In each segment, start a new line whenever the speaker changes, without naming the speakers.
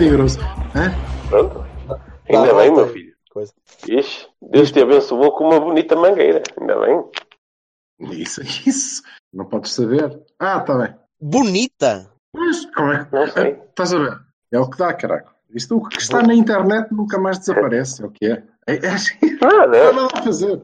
E grosso. Hã?
Pronto. Ainda
Tá,
bem,
volta
meu filho.
Coisa.
Ixi, Deus te abençoou com uma bonita mangueira. Ainda bem.
Isso, isso. Não podes saber. Ah, tá bem.
Bonita!
Mas como é que.
Não sei.
Ah, Estás a ver? É o que dá, caraca. Isto, o que está na internet nunca mais desaparece. É o que é. É, é assim. Não há
Nada.
nada a fazer.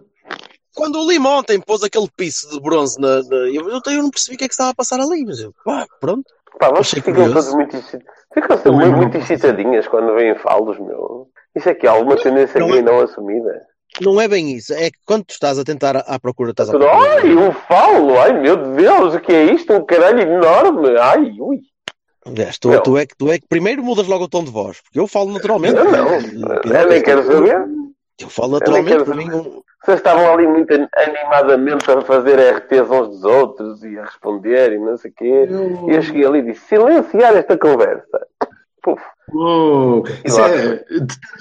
Quando o Lima ontem pôs aquele piso de bronze na. na- eu, eu, eu não percebi o que é que estava a passar ali, mas eu, pá, pronto.
Pá, vocês ficam
curioso.
todos muito excit- Ficam muito,
não
muito excitadinhas quando vêm falos, meu. Isso aqui há alguma tendência
não
gay
é-
não assumida.
Não é bem isso. É que quando tu estás a tentar à, procura, estás
Tudo,
procura.
ai, um falo, ai meu Deus, o que é isto? Um caralho enorme. Ai, ui.
Aliás, tu,
Não.
tu, é que, tu é que primeiro mudas logo o tom de voz, porque eu falo naturalmente.
Eu não. Eu nem quero saber.
Eu falo
Eu nem
naturalmente,
quero
para mim.
Vocês estavam ali muito animadamente a fazer RTs uns dos outros e a responder e não sei o quê.
Eu-
E eu cheguei ali e disse: silenciar esta conversa. Puf.
Uou. Isso
lá.
é.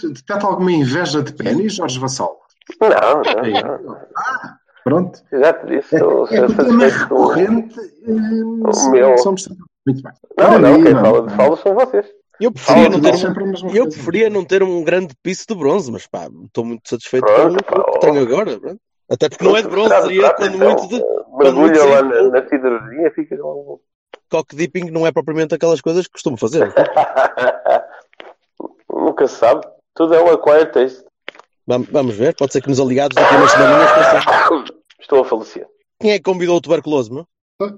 detecta- alguma inveja de pênis, Jorge Vassal?
Não, não, não.
Ah, pronto.
Já te disse,
É,
estou
é o é
satisfeito com-
recorrente. eh,
O meu.
Somos muito bem.
Não,
Ora,
não, quem
Lima.
fala de falos são vocês.
Eu preferia, não ter um, eu preferia não ter um grande piso de bronze, mas pá, estou muito satisfeito
Pronto,
com o que tenho agora. pronto. Até porque não é de bronze, seria quando
então,
muito de.
Mergulha lá na, na siderurgia fica com.
Cock dipping não é propriamente aquelas coisas que costumo fazer.
Nunca se sabe. Tudo é um acquired taste.
Vamos, vamos ver, pode ser que nos aliados daqui a umas pensem,
Estou a falecer.
Quem é que convidou o tuberculoso, meu?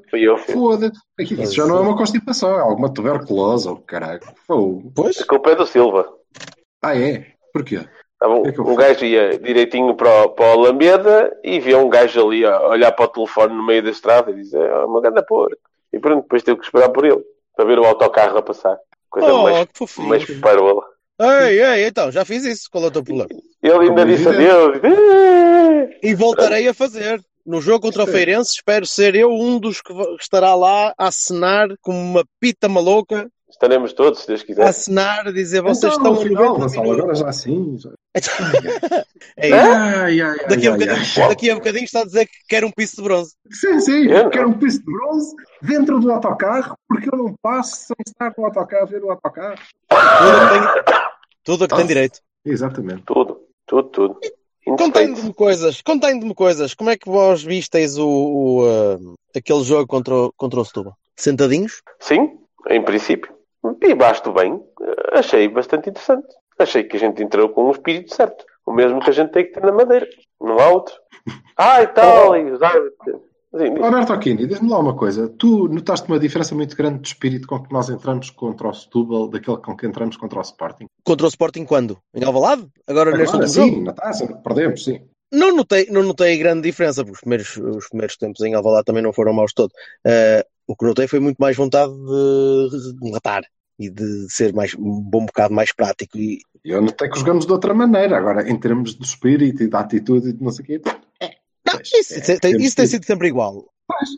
Fui eu.
Foda-se. Aqui, Isso já não é uma constipação, é alguma tuberculose ou caralho. Fogo.
Pois?
A culpa é do Silva.
Ah, é? Porquê?
Tá bom.
É
Um gajo ia direitinho para, o- para a Alameda e via um gajo ali a olhar para o telefone no meio da estrada e dizer, é uma grande porca. E pronto, depois teve que esperar por ele para ver o autocarro a passar. Coisa
Oh,
mais,
que fofinho.
mais parola.
Ei, ei, então, já fiz isso. Qual é o teu problema?
Ele ainda
Como
disse adeus.
E voltarei a fazer. No jogo contra o. Feirense, espero ser eu um dos que estará lá a acenar como uma pita maluca,
Estaremos todos, se Deus
a
quiser.
acenar, a dizer vocês
então,
estão a
final,
90
Vassal,
minutos.
agora já sim. Já.
É isso.
Ai, ai, ai,
Daqui a,
ai.
daqui a bocadinho está a dizer que quer um piso de bronze.
Sim, sim,
Eu
quero um piso de bronze dentro do autocarro, porque eu não passo sem estar no autocarro, ver o autocarro.
Tudo a que tem, tudo a que tem direito.
Exatamente.
Tudo, tudo, tudo. Indefeito.
Contando-me coisas, contando-me coisas. Como é que vós visteis o, o, ah, aquele jogo contra, o- contra o Setúbal? Sentadinhos?
Sim, em princípio. E basto bem. Eh, Achei bastante interessante. Achei que a gente entrou com o espírito certo. O mesmo que a gente tem que ter na madeira. Não há outro. Ah, e tal, e os árbitros. Sim, diz.
Alberto Aquini, diz-me lá uma coisa. Tu notaste uma diferença muito grande de espírito com que nós entramos contra o Setúbal daquele com que entramos contra o Sporting?
Contra o Sporting quando? Em Alvalade? Agora neste
Agora,
jogo?
sim, na taça, perdemos, sim.
Não notei, não notei grande diferença, porque os primeiros, os primeiros tempos em Alvalade também não foram maus de todo. Ah, o que notei foi muito mais vontade de, de matar e de ser mais, um bom bocado mais prático. E,
Eu notei que jogamos de outra maneira. Agora, em termos de espírito e de atitude e de não sei o quê.
Não, isso, isso tem,
temos
isso tem
que-
sido sempre igual.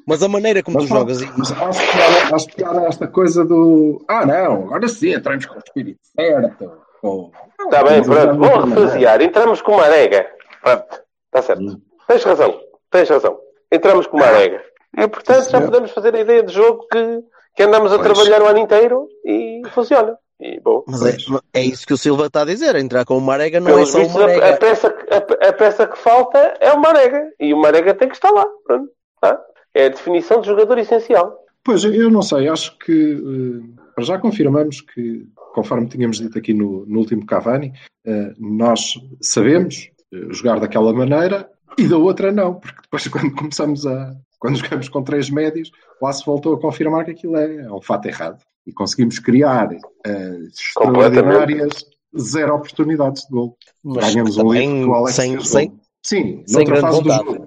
Mas a maneira como
Mas
tu jogas
mas acho acho pior esta coisa do. Ah, não, agora sim, entramos com o espírito certo. Ou-
Está Tá bem, pronto. Vou refasear. Entramos com uma arega. Pronto. Está certo.
Hum.
Tens razão. Tens razão. Entramos com uma arega. E, portanto, já podemos fazer a ideia de jogo que, que andamos a
Pois.
trabalhar o ano inteiro e funciona. E, bom.
mas é, é isso que o Silva está a dizer. Entrar com uma arega não é só
vistos,
uma
a, a peça, que- a, a peça que falta é uma arega. E uma arega tem que estar lá. Pronto. Tá? É a definição de jogador essencial.
Pois, eu não sei, acho que eh, já confirmamos que, conforme tínhamos dito aqui no, no último Cavani, eh, nós sabemos eh, jogar daquela maneira e da outra não, porque depois quando começamos a. Quando jogamos com três médios, lá se voltou a confirmar que aquilo é, é um fato errado. E conseguimos criar eh, extraordinárias zero oportunidades de gol.
Mas
Ganhamos um livro que o Alex
sem, sem,
gol. Sim,
sem grande
fase do
vontade.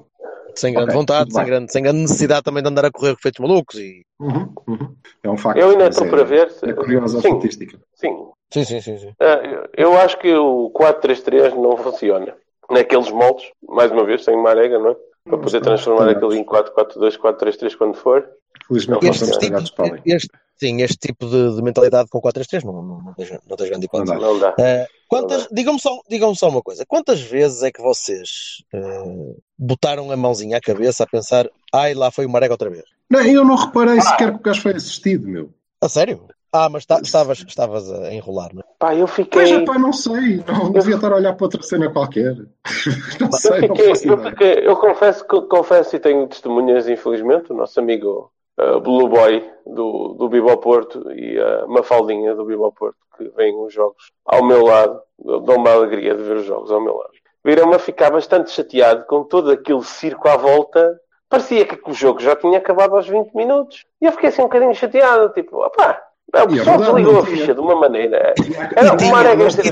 sem grande
Ok,
vontade, sem grande, sem grande necessidade também de andar a correr com feitos malucos. E...
Uhum, uhum. É um facto.
Eu ainda estou
é,
para ver. se-
É curiosa a
Sim,
estatística.
sim.
Sim, sim, sim. sim.
Ah, eu- acho que o 4-3-3 não funciona. Naqueles moldes, mais uma vez, sem Marega, não é? Para poder transformar
Exato.
aquilo em 4-4-2, 4-3-3 quando for.
Felizmente
Não
nós
Este,
estamos
tipo, este, sim, este tipo de, de mentalidade com 4-3-3 não, não, não, tens, não tens grande hipótese.
Não dá.
Não dá.
Eh, quantas, digam-me só, digam só uma coisa: quantas vezes é que vocês eh, botaram a mãozinha à cabeça a pensar, ai, lá foi o Marega outra vez?
Não, eu não reparei sequer que o gajo foi assistido, meu.
A sério? Ah, mas ta- estavas, estavas a enrolar, não é?
Pá, eu
Pois
fiquei.
é, pá, não sei. Não devia estar a olhar para outra cena qualquer. Não
Eu,
sei, não
fiquei-
faço
eu fiquei- eu confesso, confesso e tenho testemunhas, infelizmente, o nosso amigo uh, Blue Boy do, do Bibo Porto e a Mafaldinha do Bibo Porto, que vêm os jogos ao meu lado, dão-me a alegria de ver os jogos ao meu lado. Viram-me a ficar bastante chateado com todo aquele circo à volta. Parecia que o jogo já tinha acabado aos 20 minutos. E eu fiquei assim um bocadinho chateado, tipo, opá, o pessoal desligou a ficha de uma maneira. Era uma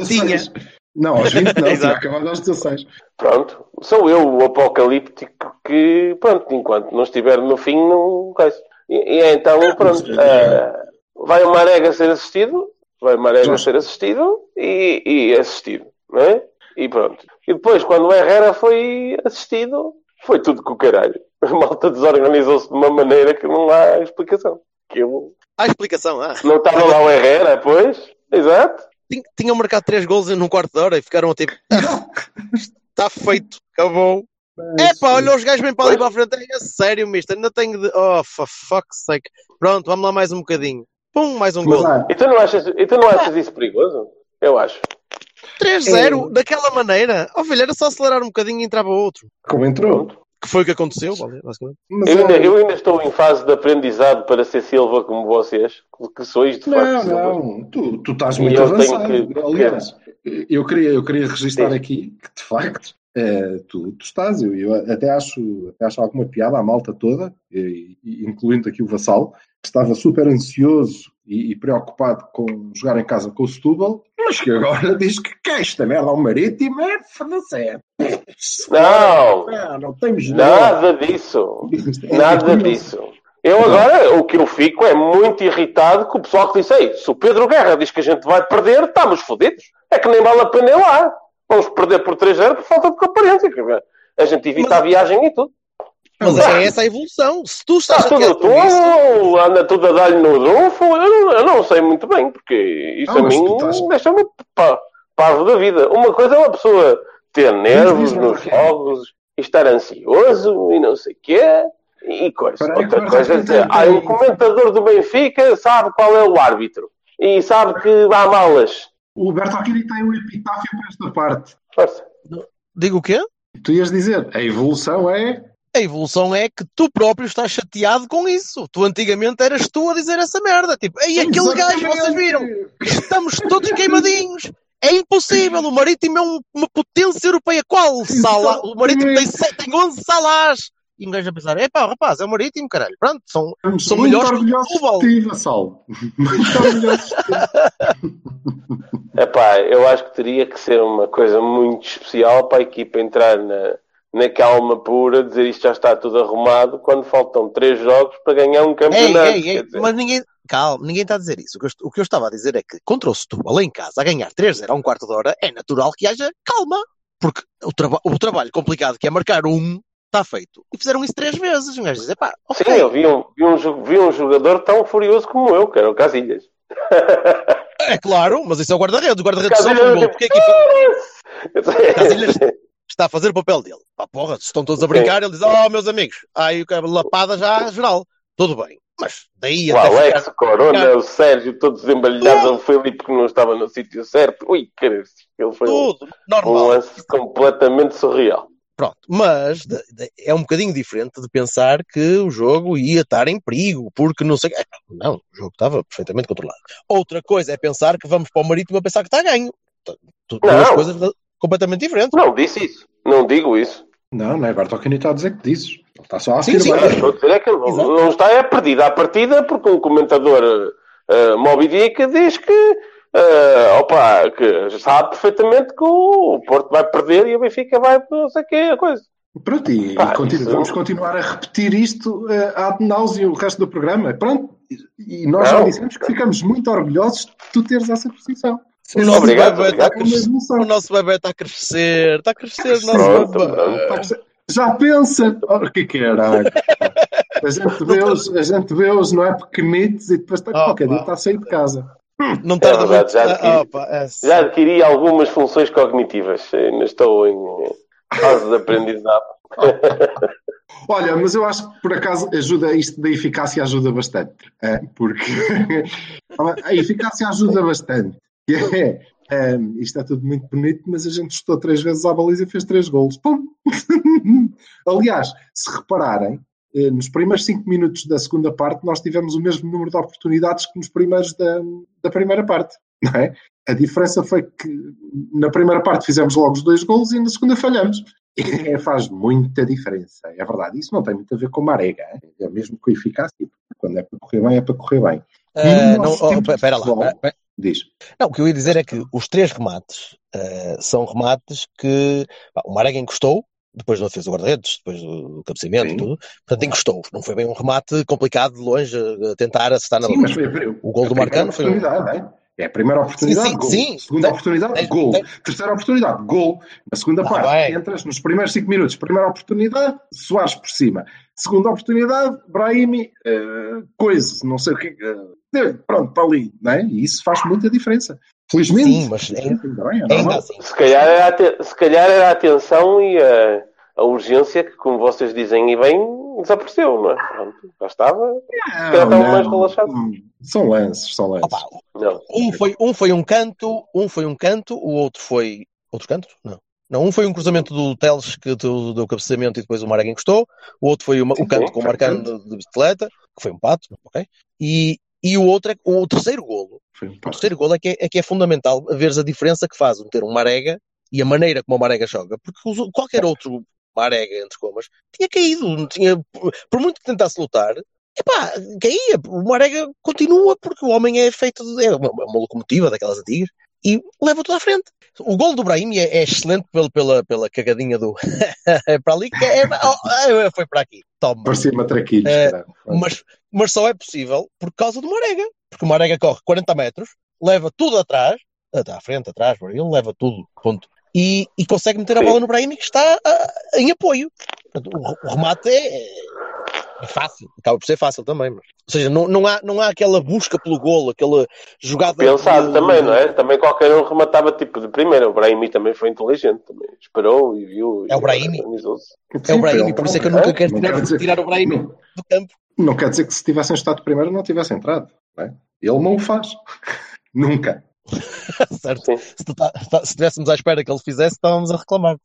tinha.
Não, aos 20 não, tinha acabado aos 16.
Pronto, sou eu o apocalíptico que, pronto, enquanto não estiver no fim, não coisa. E, e então, pronto, ah, vai o Marega ser assistido, vai o Marega ser assistido e, e assistido, não é? E pronto. E depois, quando o Herrera foi assistido, foi tudo com o caralho. A malta desorganizou-se de uma maneira que não há explicação. Aquilo...
Há explicação, ah.
Não estava lá o Herrera, pois? Exato.
Tin- Tinham marcado 3 gols num quarto de hora e ficaram tipo, está feito, acabou. É pá, olha os gajos bem para ali para a frente. É sério, mister, ainda tenho de. Oh, for fuck's sake. Pronto, vamos lá mais um bocadinho. Pum, mais um
Mas
gol.
há,
E tu não achas, e tu não achas isso perigoso? Eu acho.
3-0, daquela maneira. Ó filho, era só acelerar um bocadinho e entrava outro.
como entrou.
Que foi o que aconteceu, basicamente.
Mas
Eu ainda,
é-
eu ainda estou em fase de aprendizado para ser Silva como vocês, que sois de
Não,
facto Silva.
não, tu, tu estás
E
muito
eu tenho
avançado.
que-
Aliás, eu queria, eu queria registrar
Sim.
aqui que, de facto, eh, tu, tu estás, eu, eu até, acho, até acho alguma piada à malta toda, e- e incluindo aqui o Vassal, que estava super ansioso e, e preocupado com jogar em casa com o Setúbal, mas que agora diz que, que esta merda ao marítimo é foda-se. é-
Não,
Não, não temos
nada disso.
É
Nada
curioso.
disso. Eu agora, o que eu fico é muito irritado com o pessoal que disse, Ei, se o Pedro Guerra diz que a gente vai perder, estamos fodidos. É que nem vale a pena ir lá. Vamos perder por 3-0 por falta de comparência. A gente evita
Mas-
a viagem e tudo.
Mas é essa a evolução. Se tu estás
Está tudo
chateado com isso,
anda tudo a dar-lhe no dunfo. Eu não, eu não sei muito bem, porque isso
Ah,
a mim
tu estás-
deixa-me pa- parvo da vida. Uma coisa é uma pessoa ter nervos nos jogos e estar ansioso e não sei o quê. E coisa. Outra coisa é dizer, ah, um comentador do Benfica sabe qual é o árbitro. E sabe que há malas.
O Bertolini tem um epitáfio para esta parte.
Força.
digo o quê?
Tu ias dizer, a evolução é.
A evolução é que tu próprio estás chateado com isso. Tu antigamente eras tu a dizer essa merda. Tipo, ei, aquele gajo, vocês viram? Estamos todos queimadinhos. É impossível. O Marítimo é um- uma potência europeia. Qual sala? O Marítimo tem, tem 11 salas. E um gajo a pensar, epá, rapaz, é o Marítimo, caralho. Pronto, são,
Estamos
São
muito
melhores que o Setúbal.
ti.
Epá, eu acho que teria que ser uma coisa muito especial para a equipa entrar na, na calma pura, dizer isto já está tudo arrumado, quando faltam três jogos para ganhar um
Ei,
campeonato.
ei, ei,
dizer.
mas ninguém, calma, ninguém está a dizer isso. O que, eu, o que eu estava a dizer é que contra o Setúbal em casa, a ganhar 3-0 a um quarto de hora, é natural que haja calma. Porque o, traba o trabalho complicado que é marcar um, está feito. E fizeram isso três vezes. Um gajo diz, pá,
Sim,
ok.
eu vi um, vi, um, vi um jogador tão furioso como eu, que era o Casilhas.
É claro, mas isso é o guarda-redes. O guarda-redes
Casilhas,
um gol. Porque a equipa Casilhas está a fazer o papel dele. Pá, porra, se estão todos a brincar, ele diz, oh, meus amigos, aí o cara lapada já geral. Tudo bem. Mas daí
o
até
Alex,
ficar...
o Corona,
ficar-
o Sérgio, todos embalhados, o Filipe que não estava no sítio certo. Ui, caralho, ele foi um,
Tudo
um
normal.
lance completamente surreal.
Pronto, mas de- de- é um bocadinho diferente de pensar que o jogo ia estar em perigo, porque não sei. É, Não, o jogo estava perfeitamente controlado. Outra coisa é pensar que vamos para o Marítimo a pensar que está a ganho. Duas
Não.
coisas completamente diferentes.
Não disse isso. Não digo isso.
Não, não é Bertolini está a dizer que dizes. Ele está só a
Sim, sim,
afirmar.
Estou a dizer é que não,
Exato.
não está é perdida à partida porque um comentador uh, Moby Dick diz que, uh, opa, que sabe perfeitamente que o Porto vai perder e o Benfica vai não sei o que a coisa.
Pronto, e,
Pá,
e continu-
isso-
vamos continuar a repetir isto uh, ad nauseam o resto do programa. Pronto, e, nós já
Não.
dissemos que ficamos muito orgulhosos de tu teres essa posição.
O nosso
Obrigado,
bebê está a
obrigado.
O nosso bebê está a crescer. Está a crescer o nosso
Pronto,
bebê.
Já pensa, oh, que caralho. A gente vê-os, a gente vê-os, não é? Pequenitos e depois está,
Oh,
qualquer dia pá. está a sair de casa.
Não tarda
É verdade, já
Ah,
adquiri.
opa, é assim.
Já adquiri algumas funções cognitivas. Ainda estou em eh, fase de aprendizado.
Olha, mas eu acho que por acaso ajuda isto da eficácia ajuda bastante. é, porque a eficácia ajuda bastante. É, é, isto é tudo muito bonito, mas a gente estou três vezes à baliza e fez três golos. Pum! Aliás, se repararem, eh, nos primeiros cinco minutos da segunda parte, nós tivemos o mesmo número de oportunidades que nos primeiros da, da primeira parte. É? A diferença foi que na primeira parte fizemos logo os dois golos e na segunda falhamos. É, faz muita diferença, é verdade. Isso não tem muito a ver com marega, é É mesmo com eficácia. Quando é para correr bem, é para correr bem. No
não, oh, espera lá. espera.
Diz.
Não, o que eu ia dizer é que os três remates eh, são remates que pá, o Marega encostou, depois não fez o guarda-redes, depois do, cabeceamento
Sim.
tudo. Portanto, encostou. Não foi bem um remate complicado de longe a tentar acertar na
Sim, mas foi a,
O gol do Marcano foi
é? É a primeira oportunidade,
Sim, sim,
gol.
sim.
Segunda
Tem-
oportunidade,
tem-
gol.
tem-
Terceira oportunidade, gol. Na segunda
Tá
parte,
bem.
entras nos primeiros cinco minutos. Primeira oportunidade, Soares por cima. Segunda oportunidade, Brahimi, eh, coisa, não sei o que. eh, pronto, está ali, não é? E isso faz muita diferença. Felizmente.
Sim, mas ainda,
Ainda bem, é
ainda
normal.
assim.
Se calhar era a, te- se calhar era a atenção e a, a urgência que, como vocês dizem e bem, desapareceu, não é? Pronto, já estava. calhar estavam mais relaxados.
Hum, São lances, são lances.
Opa,
Não.
um, foi, um foi um canto, um foi um canto, o outro foi. Outro canto? Não. Não, um foi um cruzamento do Teles que deu, deu cabeceamento e depois o Marega encostou. O outro foi uma- o canto com o Marcano de, de bicicleta, que foi um pato, ok? E, e o outro é o terceiro golo.
Um
O terceiro golo é que é, é que é fundamental veres a diferença que faz ter um Marega e a maneira como o Marega joga. Porque qualquer outro Marega, entre comas, tinha caído. Tinha, por, por muito que tentasse lutar, epá, caía. O Marega continua porque o homem é feito de, é uma, uma locomotiva daquelas antigas e leva tudo à frente. O gol do Brahim é, é excelente pela, pela, pela cagadinha do. é para ali que é, é- foi para aqui. Toma.
Parecia matraquilhos,
É,
caralho.
Mas, mas só é possível por causa do Marega. Porque o Marega corre 40 metros, leva tudo atrás, até à frente, atrás, ele leva tudo, ponto. E, e consegue meter a bola no Brahim que está ah, em apoio. O, o remate é, é fácil, acaba por ser fácil também. Mas, ou seja, não, não, há, não há aquela busca pelo golo, aquela jogada.
Pensado
de-
também, não é? Também qualquer um rematava tipo de primeira. O Brahimi também foi inteligente, também esperou e viu.
É o Brahimi.
organizou-se.
É o
Sim,
Brahim,
foi
por isso é que eu nunca quero
Não
tirar,
quer dizer-
tirar o Brahim
Não,
do campo.
não quer dizer que se tivessem estado primeiro não tivesse entrado. não é? Ele não o faz. Nunca.
certo? Se, tá- tá- se estivéssemos à espera que ele fizesse, estávamos a reclamar.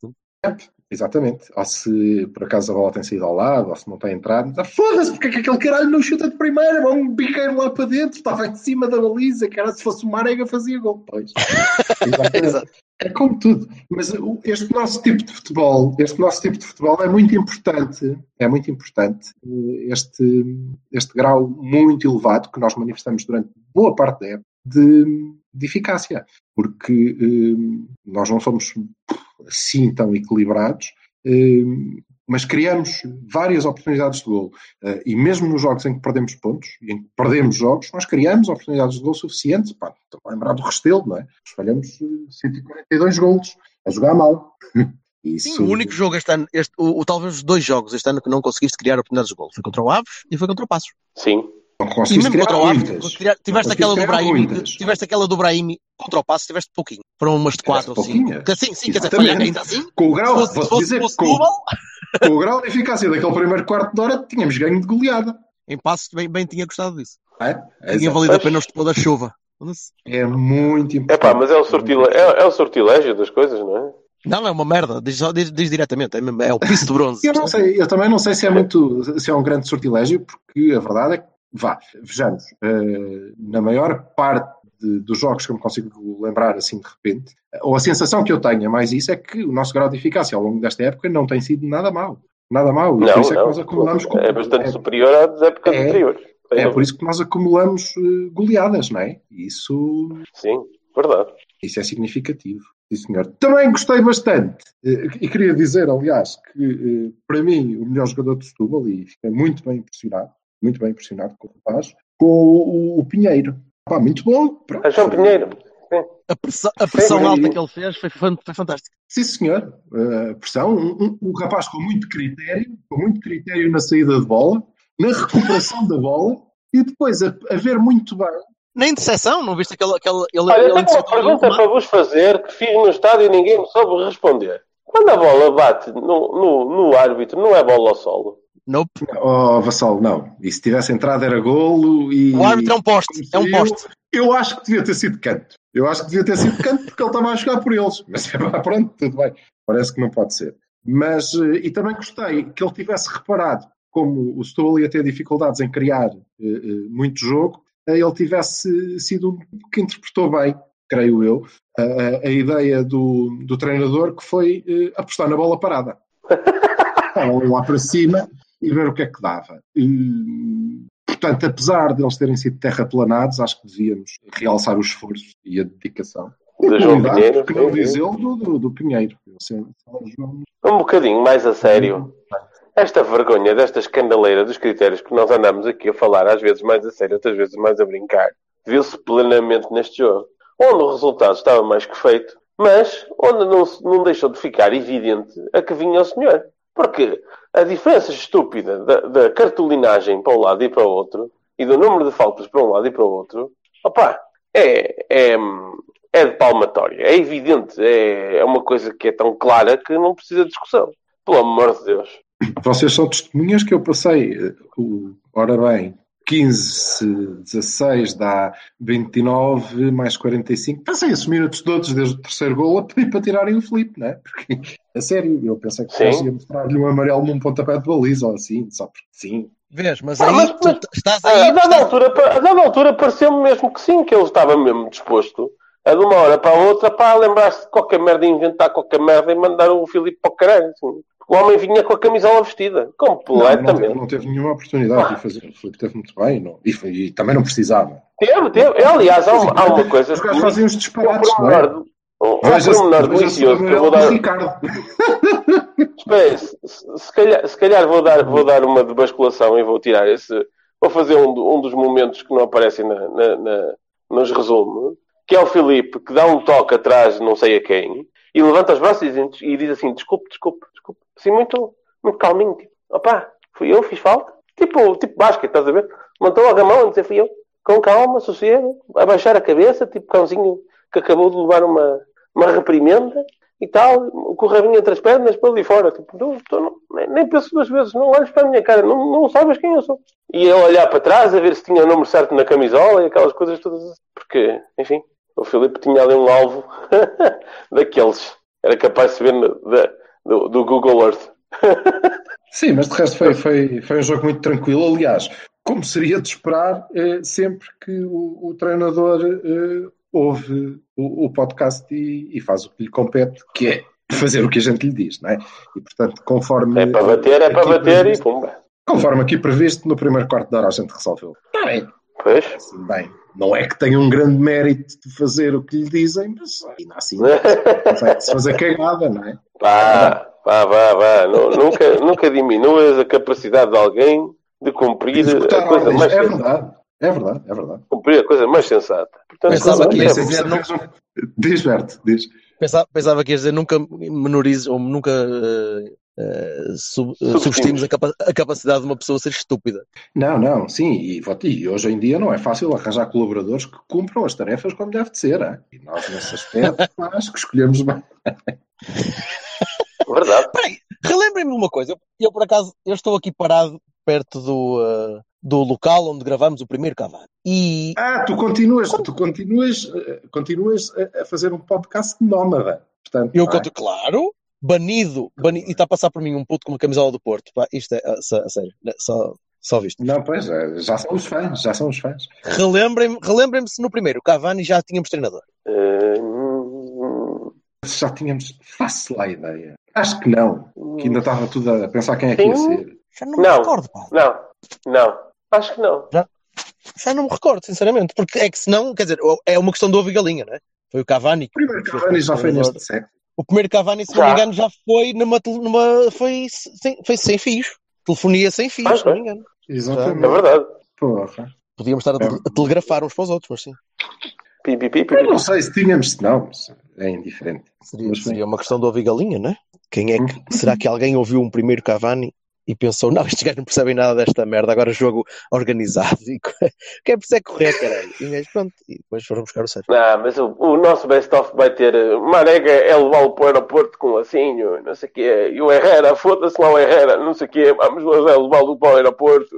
Exatamente. Ou se por acaso a bola tem saído ao lado, ou se não tem entrado. Ah, Foda-se, porque é que aquele caralho não chuta de primeira? Vai um biqueiro lá para dentro, estava em cima da baliza, cara, se fosse o Marega fazia gol. Pois. É como tudo. Mas este nosso tipo de futebol, este nosso tipo de futebol é muito importante, é muito importante, eh, este, este grau muito elevado que nós manifestamos durante boa parte da época de, de eficácia. Porque eh, nós não somos assim tão equilibrados, eh, mas criamos várias oportunidades de gol. Eh, e mesmo nos jogos em que perdemos pontos, e em que perdemos jogos, nós criamos oportunidades de gol suficientes. Pá, estou a lembrar do Restelo, não é? Nós falhamos eh, 142 golos a jogar mal. Isso,
Sim, o único jogo este ano, este, o, o- talvez os dois jogos este ano que não conseguiste criar oportunidades de gol foi contra o Aves e foi contra o Passos.
Sim.
E
conseguiste
mesmo
criar
contra o
muitas.
criar- tiveste aquela do Brahim, tiveste aquela do Brahim contra o Passos, tiveste pouquinho. Foram umas de quatro ou cinco.
pouquinhas.
Sim, sim, quer dizer, falha ainda assim.
Com o grau,
fosse, se
vou-te
fosse,
dizer,
fosse
com, com o grau de eficácia daquele primeiro quarto de hora, tínhamos ganho de goleada.
em Passos bem, bem tinha gostado disso.
É, é,
Tinha valido a pena o da chuva.
É muito importante.
É pá, mas é o, sortile... é, é o sortilégio das coisas, não é?
Não, é uma merda. Diz, diz, diz diretamente. É, é o piso de bronze.
Eu não sei, eu também não sei se é muito, se é um grande sortilégio, porque a verdade é que, vá, vejamos, eh, na maior parte de- dos jogos que eu me consigo lembrar assim de repente, ou a sensação que eu tenho é mais isso, é que o nosso grau de eficácia ao longo desta época não tem sido nada mau. Nada mau. E por
Não,
isso é que
não.
nós acumulamos.
É bastante
é,
superior às épocas
É.
anteriores.
é por isso que nós acumulamos eh, goleadas, não é? Isso,
Sim, verdade.
isso é significativo. Sim, senhor. Também gostei bastante. eh, E queria dizer, aliás, que para mim o melhor jogador de Setúbal, e fiquei muito bem impressionado, muito bem impressionado com o rapaz, com o, o Pinheiro. Pá, muito bom. Pronto.
A João Pinheiro.
A pressão, a pressão
Sim,
alta que ele fez foi, foi fantástica.
Sim, senhor. Eh, pressão. Um, um- um rapaz com muito critério, com muito critério na saída de bola, na recuperação da bola e depois a, a ver muito bem.
Na interseção, não viste aquele. aquele ele,
Olha,
ele
tenho uma
um
pergunta para vos fazer que fiz no estádio e ninguém me soube responder. Quando a bola bate no, no, no árbitro, não é bola ao solo?
Nope.
Oh, Vassal, não. E se tivesse entrado era golo e.
O árbitro é um poste. É um
Eu-
poste.
Eu acho que devia ter sido canto. Eu acho que devia ter sido canto porque ele estava a jogar por eles. Mas pronto, tudo bem. Parece que não pode ser. Mas, eh, e também gostei que ele tivesse reparado como o Setúbal ia ter dificuldades em criar eh, muito jogo, ele tivesse sido um que interpretou bem, creio eu, a, a- a ideia do, do treinador que foi eh, apostar na bola parada. Lá para cima e ver o que é que dava. E, portanto, apesar de eles terem sido terraplanados, acho que devíamos realçar o esforço e a dedicação.
Do João Pinheiro,
porque não diz ele, do, do, do Pinheiro.
Um bocadinho mais a sério. Esta vergonha desta escandaleira dos critérios que nós andamos aqui a falar, às vezes mais a sério, outras vezes mais a brincar, viu-se plenamente neste jogo. Onde o resultado estava mais que feito, mas onde não, não deixou de ficar evidente a que vinha o senhor. Porque a diferença estúpida da, da cartolinagem para um lado e para o outro, e do número de faltas para um lado e para o outro, opá, é, é, é de palmatória. É evidente. É, é uma coisa que é tão clara que não precisa de discussão. Pelo amor de Deus.
Vocês são testemunhas que eu passei, eh, o, ora bem, 15, 16 dá 29 mais 45. Passei esses minutos todos desde o terceiro gol a pedir para tirarem o Filipe, não é? Porque, a sério, eu pensei que ia mostrar-lhe um amarelo num pontapé de baliza ou assim, só porque sim.
Vês, mas
Ah,
aí
mas-
tu
mas-
t- estás
A
aí.
dada
estás-
altura, a dada altura pareceu-me mesmo que sim, que ele estava mesmo disposto a de uma hora para a outra para lembrar-se de qualquer merda, inventar qualquer merda e mandar o Filipe para o caralho. assim. O homem vinha com a camisola vestida.
Não, não, teve,
Completamente.
não teve nenhuma oportunidade de o fazer. O Filipe teve muito bem não, e, e também não precisava.
Teve, teve. Aliás, há uma, há uma coisa.
Os gajos fazem uns
Um
disparates,
pormenor,
é?
um, um pormenor
veja-se o
delicioso que eu vou dar.
Ricardo.
Espera se, se- calhar, se calhar vou, dar, vou dar uma de basculação e vou tirar esse. Vou fazer um, um dos momentos que não aparecem na, na- na- nos resumos, que é o Filipe que dá um toque atrás, de não sei a quem, e levanta os braços e diz, e diz assim: desculpe, desculpe. Assim, muito, muito calminho. Tipo, opá, fui eu, fiz falta. Tipo, tipo basquete, estás a ver? Logo a mão a dizer: fui eu. Com calma, sossego, abaixar a cabeça, tipo cãozinho que acabou de levar uma, uma reprimenda e tal, com o rabinho entre as pernas para ali fora. Tipo, não, tô- nem, penso duas vezes, não olhes para a minha cara, não, não sabes quem eu sou. E ele olhar para trás a ver se tinha o número certo na camisola e aquelas coisas todas. Porque, enfim, o Filipe tinha ali um alvo daqueles. Era capaz de se ver no- da- do, do Google Earth.
Sim, mas de resto foi, foi, foi um jogo muito tranquilo. Aliás, como seria de esperar, eh, sempre que o, o treinador eh, ouve o, o podcast e, e faz o que lhe compete, que é fazer o que a gente lhe diz, não é? E portanto, conforme.
É para bater, é para bater e
previsto-
pumba.
Conforme aqui previsto, no primeiro quarto de hora a gente resolveu. Está bem,
Pois.
assim, bem. Não é que tenha um grande mérito de fazer o que lhe dizem, mas ainda assim consegue-se fazer cagada, não é?
Vá, vá, vá, vá. Nu- Nunca, nunca diminuas a capacidade de alguém de cumprir
Executar
a coisa
ordens,
mais
é
sensata.
verdade, é verdade, é verdade.
Cumprir a coisa mais sensata. Portanto,
Pensava que
Nem
ia
sei
dizer, não-
um- Diz, Berto, diz.
Pensava, pensava que ias dizer nunca menorizes ou nunca eh, eh, sub- eh,
subestimes
a, capa- a capacidade de uma pessoa ser estúpida.
Não, não, sim, e, e hoje em dia não é fácil arranjar colaboradores que cumpram as tarefas como deve de ser. hein? E nós, nesse aspecto, acho que escolhemos bem.
Verdade.
Peraí, relembrem-me uma coisa. Eu, eu, por acaso, eu estou aqui parado perto do, eh, do local onde gravamos o primeiro Cavani. E
Ah, tu continuas, tu continuas, continuas a, fazer um podcast nómada. Portanto,
eu
é?
conto, claro, banido, banido, e está a passar por mim um puto com uma camisola do Porto. Pá, isto é, a, a sério, né, só, só visto.
Não, pois, eh, já são os fãs, já são os fãs.
Relembrem-me relembrem se no primeiro Cavani já tínhamos treinador.
Hum,
Já tínhamos, faço lá a ideia. Acho que não, que ainda estava tudo a pensar quem é que ia ser.
Já não me
Não.
recordo, pá.
Não, não. Acho que não.
Já não me recordo, sinceramente. Porque é que senão, quer dizer, é uma questão de ovo e galinha, não é? Foi o Cavani.
O primeiro Cavani já foi neste século.
O primeiro Cavani, se
Já.
não me engano, já foi numa, tele- numa foi, sem, foi sem fios. Telefonia sem fios,
Ah,
se não me engano.
É
Exatamente.
verdade.
Porra.
Podíamos estar a,
É.
a telegrafar uns para os outros, mas sim.
Pi, pi, pi, pi,
Eu
pi.
não sei se tínhamos, não, é indiferente.
Seria, seria uma questão de ouvir galinha, não é? Quem é que, será que alguém ouviu um primeiro Cavani e pensou, não, estes gajos não percebem nada desta merda, agora jogo organizado e quem precisa é correr, caralho. E, mas pronto, e depois foram buscar o Sérgio.
Não, mas o, o nosso best-of vai ter Marega é levá-lo para o aeroporto com lacinho, não sei o quê. E o Herrera, foda-se lá o Herrera, não sei o quê. Vamos levá-lo para o aeroporto.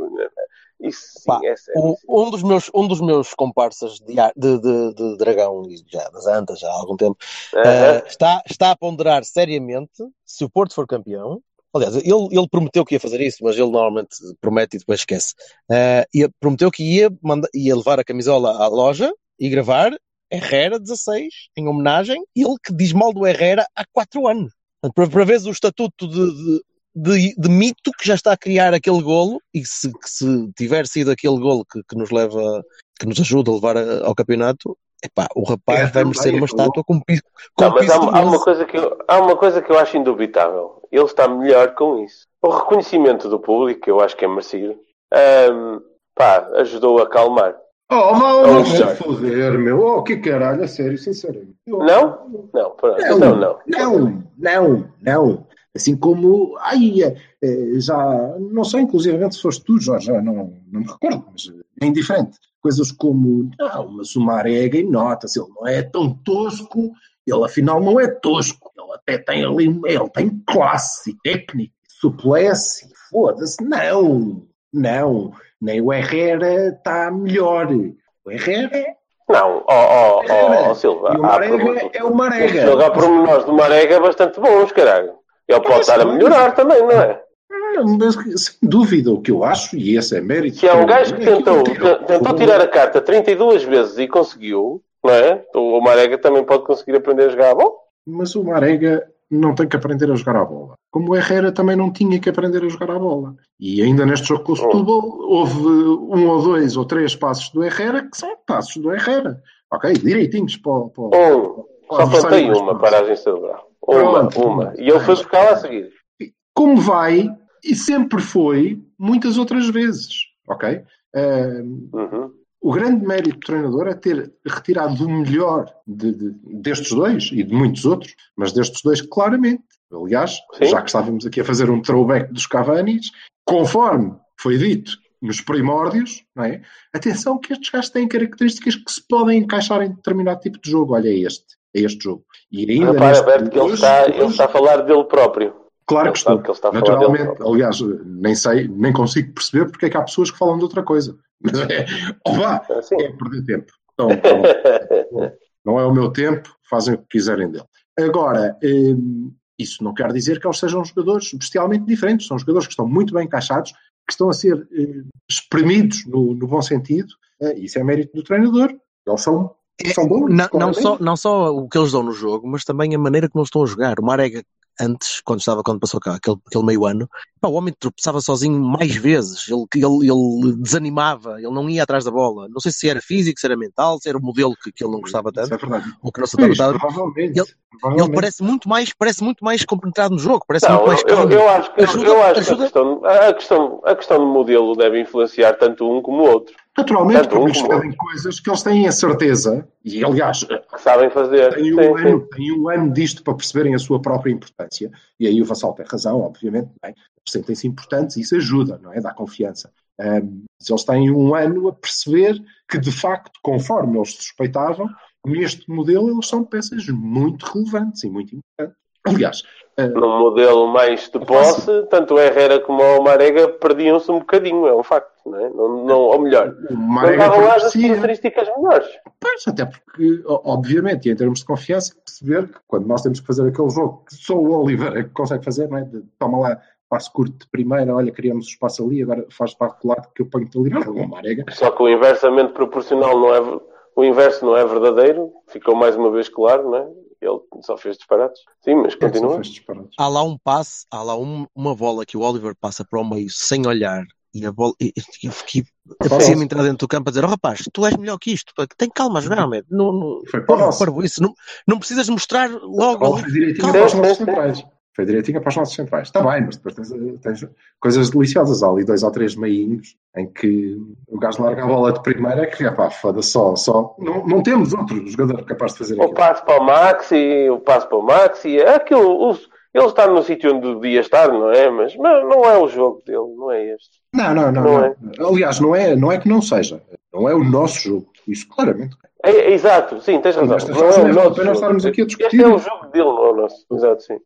Isso sim,
Pá,
é sério.
Um, dos meus, um dos meus comparsas de, de, de, de dragão, e já das antas, já há algum tempo,
Aham.
eh, está, está a ponderar seriamente se o Porto for campeão. Aliás, ele, ele prometeu que ia fazer isso, mas ele normalmente promete e depois esquece. Eh, e prometeu que ia, manda, ia levar a camisola à loja e gravar Herrera 16 em homenagem. Ele que diz mal do Herrera há 4 anos. Para, para ver o estatuto de, de, de, de mito que já está a criar aquele golo e que se, que se tiver sido aquele golo que, que nos leva, que nos ajuda a levar a- ao campeonato, epá, o rapaz
É,
vai merecer uma
é
estátua com, pi- com
Não, mas
piso
há,
de
há uma coisa que eu, há uma coisa que eu acho indubitável. Ele está melhor com isso. O reconhecimento do público, que eu acho que é merecido, ahm, pá, ajudou a acalmar.
Oh, mal,
Oh,
vamos
senhor.
foder, meu. Oh, que caralho, a sério, sinceramente. Oh,
Não? Não, pronto.
Não,
Então não.
não, não, não. Assim como, ai, eh, eh, já, não sei, inclusive se foste tu, Jorge, já não, não me recordo, mas é indiferente. Coisas como, não, mas o Marega e nota-se, ele não é tão tosco, ele afinal não é tosco, ele até tem ali, ele tem classe, e técnica, suplesse, foda-se, não, não, nem o Herrera está melhor. O Herrera
Não, ó, ó,
Herrera.
ó, Silva.
e o Marega é o Marega.
Há pormenores do Marega bastante bons, caralho. Ele pode estar a melhorar também, não é?
Mas, sem dúvida, o que eu acho, e esse é mérito.
Se há um gajo que
é
tentou,
ele tira-
tentou tirar a carta 32 vezes e conseguiu, não é? O Marega também pode conseguir aprender a jogar a bola.
Mas o Marega não tem que aprender a jogar a bola. Como o Herrera também não tinha que aprender a jogar a bola. E ainda neste jogo com o Setúbal, houve um ou dois ou três passos do Herrera que são passos do Herrera. Ok? Direitinhos para, o- para,
Um.
para
Só
mais
uma paragem cerebral. Uma,
Pronto,
uma. E ele foi buscar lá a seguir.
Como vai, e sempre foi, muitas outras vezes. Ok? Ahm,
Uhum.
O grande mérito do treinador é ter retirado o melhor de- de- destes dois e de muitos outros, mas destes dois claramente. Aliás,
Sim.
já que estávamos aqui a fazer um throwback dos Cavanis, conforme foi dito nos primórdios, não é? atenção que estes gajos têm características que se podem encaixar em determinado tipo de jogo. Olha, é este, é este jogo. E ainda
Repara,
neste-
Alberto, que ele
hoje-
está, ele está a falar dele próprio.
Claro que estou.
que ele está a falar dele
Naturalmente, aliás, nem sei, nem consigo perceber porque é que há pessoas que falam de outra coisa. Mas é, opa,
Assim.
é perder tempo. Então, então, não é o meu tempo, fazem o que quiserem dele. Agora, hum, isso não quer dizer que eles sejam jogadores bestialmente diferentes, são jogadores que estão muito bem encaixados, que estão a ser hum, espremidos no, no bom sentido, eh, isso é mérito do treinador. Eles são, são bons.
Não, não, só, não só o que eles dão no jogo, mas também a maneira como eles estão a jogar. O Marega, antes, quando estava, quando passou cá, aquele, aquele meio ano, pá, o homem tropeçava sozinho mais vezes. Ele, ele, ele desanimava, ele não ia atrás da bola. Não sei se era físico, se era mental, se era o modelo que, que ele não gostava
Isso
tanto,
é verdade.
ou que não se
Pois, provavelmente.
Ele- Ele parece muito mais, parece muito mais compenetrado no jogo, parece
Não,
muito mais
eu,
calmo.
eu acho que,
Ajuda-
eu acho que a, questão, a, questão, a questão do modelo deve influenciar tanto um como o outro.
Naturalmente,
Tanto um
porque eles pedem coisas que eles têm a certeza, e aliás,
Que sabem fazer.
têm um,
Sim, sim.
ano, têm um ano disto para perceberem a sua própria importância, e aí o Vassal tem razão, obviamente, não é? sentem-se importantes e isso ajuda, não é? Dá confiança. Mas eles têm um ano a perceber que, de facto, conforme eles suspeitavam, neste modelo eles são peças muito relevantes e muito importantes. Aliás, ah,
Num modelo mais de posse, tanto o Herrera como o Marega perdiam-se um bocadinho, é um facto, não é? Não, não, ou melhor,
o
não
Marega
davam lá as características melhores.
Pois, até porque, obviamente, e em termos de confiança, perceber que quando nós temos que fazer aquele jogo que só o Oliver é que consegue fazer, não é? De, toma lá, passo curto de primeira, olha, criamos espaço ali, agora faz para o lado que eu ponho-te ali. Não, o Marega.
Só que o inversamente proporcional não é. O inverso não é verdadeiro, ficou mais uma vez claro, não é? Ele só fez disparates. Sim, mas continua.
disparates.
Há lá um passe, há lá um- uma bola que o Oliver passa para o meio sem olhar e a bola. E, e eu fiquei. Apetecia-me entrar dentro do campo a dizer: oh, rapaz, tu és melhor que isto, tem calma a jogar, man. Não, não,
Foi para
Porra, isso. Não, não precisas mostrar logo. ali.
foi direitinha
Calma.
Para. Foi direitinha para os nossos centrais. Está bem, mas depois tens, tens coisas deliciosas. Há ali dois ou três meinhos em que o gajo larga a bola de primeira que, pá, foda só, só. Não, não temos outro jogador capaz de fazer
O
aquilo.
passo para o Maxi, o passo para o Maxi, é aquilo, os- ele está no sítio onde devia estar, não é? Mas, mas não é o jogo dele, não é este.
Não, não, não.
Não
não.
é.
Aliás, não é, não é que não seja. Não é o nosso jogo. Isso claramente.
É, é exato, sim, tens razão.
Nesta
Não é o
a
nosso
pena
jogo.
estarmos aqui a
Este
discutir.
é o jogo dele, não é o nosso. Exato, sim.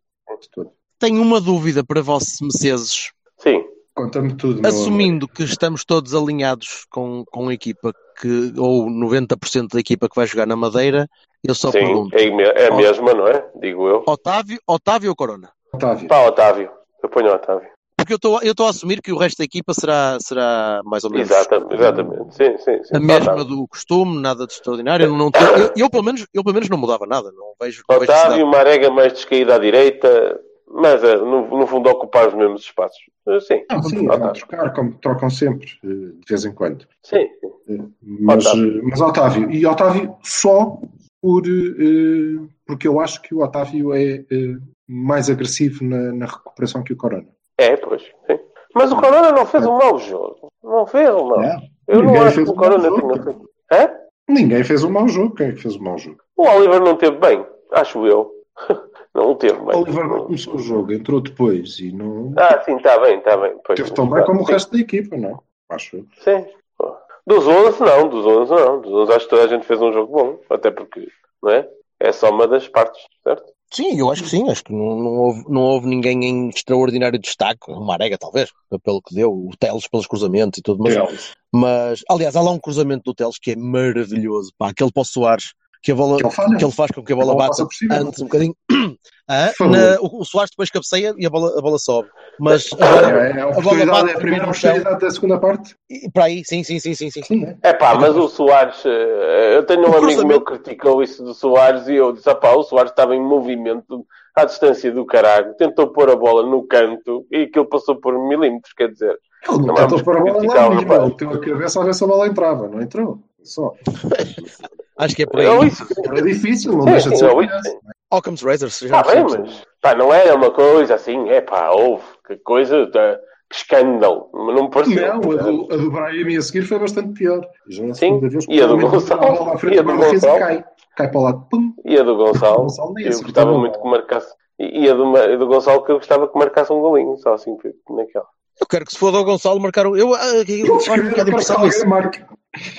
Tudo.
Tenho uma dúvida para vossos meceses.
Sim.
Conta-me tudo. meu
Assumindo que estamos todos alinhados com, com a equipa que, ou 90% da equipa que vai jogar na Madeira, eu só
sim,
pergunto:
é, é a mesma, não é? Digo eu.
Otávio, Otávio ou Corona?
Otávio.
Pá, Otávio. Eu ponho o Otávio.
Porque eu estou eu estou a assumir que o resto da equipa será, será mais ou menos
Exatamente, exatamente. Sim, sim, sim.
a mesma
Otávio,
do costume, nada de extraordinário. Eu, não eu, eu, pelo menos, eu pelo menos não mudava nada. Não vejo, não vejo
Otávio
necessidade.
Marega mais descaído à direita, mas eh, no, no fundo ocupar os mesmos espaços. Eh, Sim,
Não, sim,
Otávio.
trocar, como trocam sempre, eh, de vez em quando.
sim.
Mas
Otávio.
mas Otávio. E Otávio só por, eh, porque eu acho que o Otávio é eh, mais agressivo na, na recuperação que o Corona.
É, pois. Sim. Mas o Corona não fez um mau jogo. Não fez um mau.
Não.
Eu não
Ninguém
acho que o
um
Corona
jogo.
tenha feito. Hã?
Ninguém fez um mau jogo. Quem é que fez um mau jogo?
O Oliver não teve bem, acho eu. não teve
O
bem.
Oliver não começou o jogo, entrou depois e não
Ah, sim, está bem, está bem. Pois,
teve tão bem como o
sim,
resto da equipa, não? Acho eu.
Sim. Dos 11, não. Dos 11, não. Dos 11, acho que toda a gente fez um jogo bom. Até porque, não é? É só uma das partes, certo?
Sim, eu acho que sim. Acho que não, não, houve, não houve ninguém em extraordinário destaque. O Marega, talvez, pelo que deu. O Teles pelos cruzamentos e tudo. Mas, mas, aliás, há lá um cruzamento do Teles que é maravilhoso. Pá, aquele para o Soares, que, a bola,
Que ele
que ele faz com que a bola
A bola
bata
cima.
antes um bocadinho. Ah, na- o, o Soares depois cabeceia e a bola, a bola sobe. Mas a bola-
É, é a oportunidade,
bate
é a primeira oportunidade da segunda parte.
e para aí, sim, sim, sim, sim, sim.
Sim, né?
É pá, mas o Soares, eh, eu tenho um
O
amigo
cruzamento-
meu que criticou isso do Soares e eu disse: ah pá, o Soares estava em movimento à distância do caralho, tentou pôr a bola no canto e aquilo passou por milímetros, quer dizer.
Ele não tentou pôr a bola lá. Ele meteu a cabeça a ver se a bola entrava. Não entrou. Só.
Acho que é por aí.
Eu, isso,
Era difícil, não
sim,
deixa de
sim,
ser.
eu, isso.
Occam's Razor, se já
Está bem, mas pá, não era uma coisa assim, é pá, houve, que coisa, tá, que escândalo, mas não me pareceu.
Não, a do, a do Brahim a seguir foi bastante pior. Já
Sim,
vez,
e a do Gonçalo,
frente
e a
do
Gonçalo.
cai. Cai para o lado. Pum.
E a do Gonçalo, eu gostava muito que marcasse. E a do, a do Gonçalo que eu gostava que marcasse um golinho, só assim, naquela.
Eu quero que se foda o Gonçalo marcar o. Eu, ah, eu, eu,
Eu
faz um bocado de
para que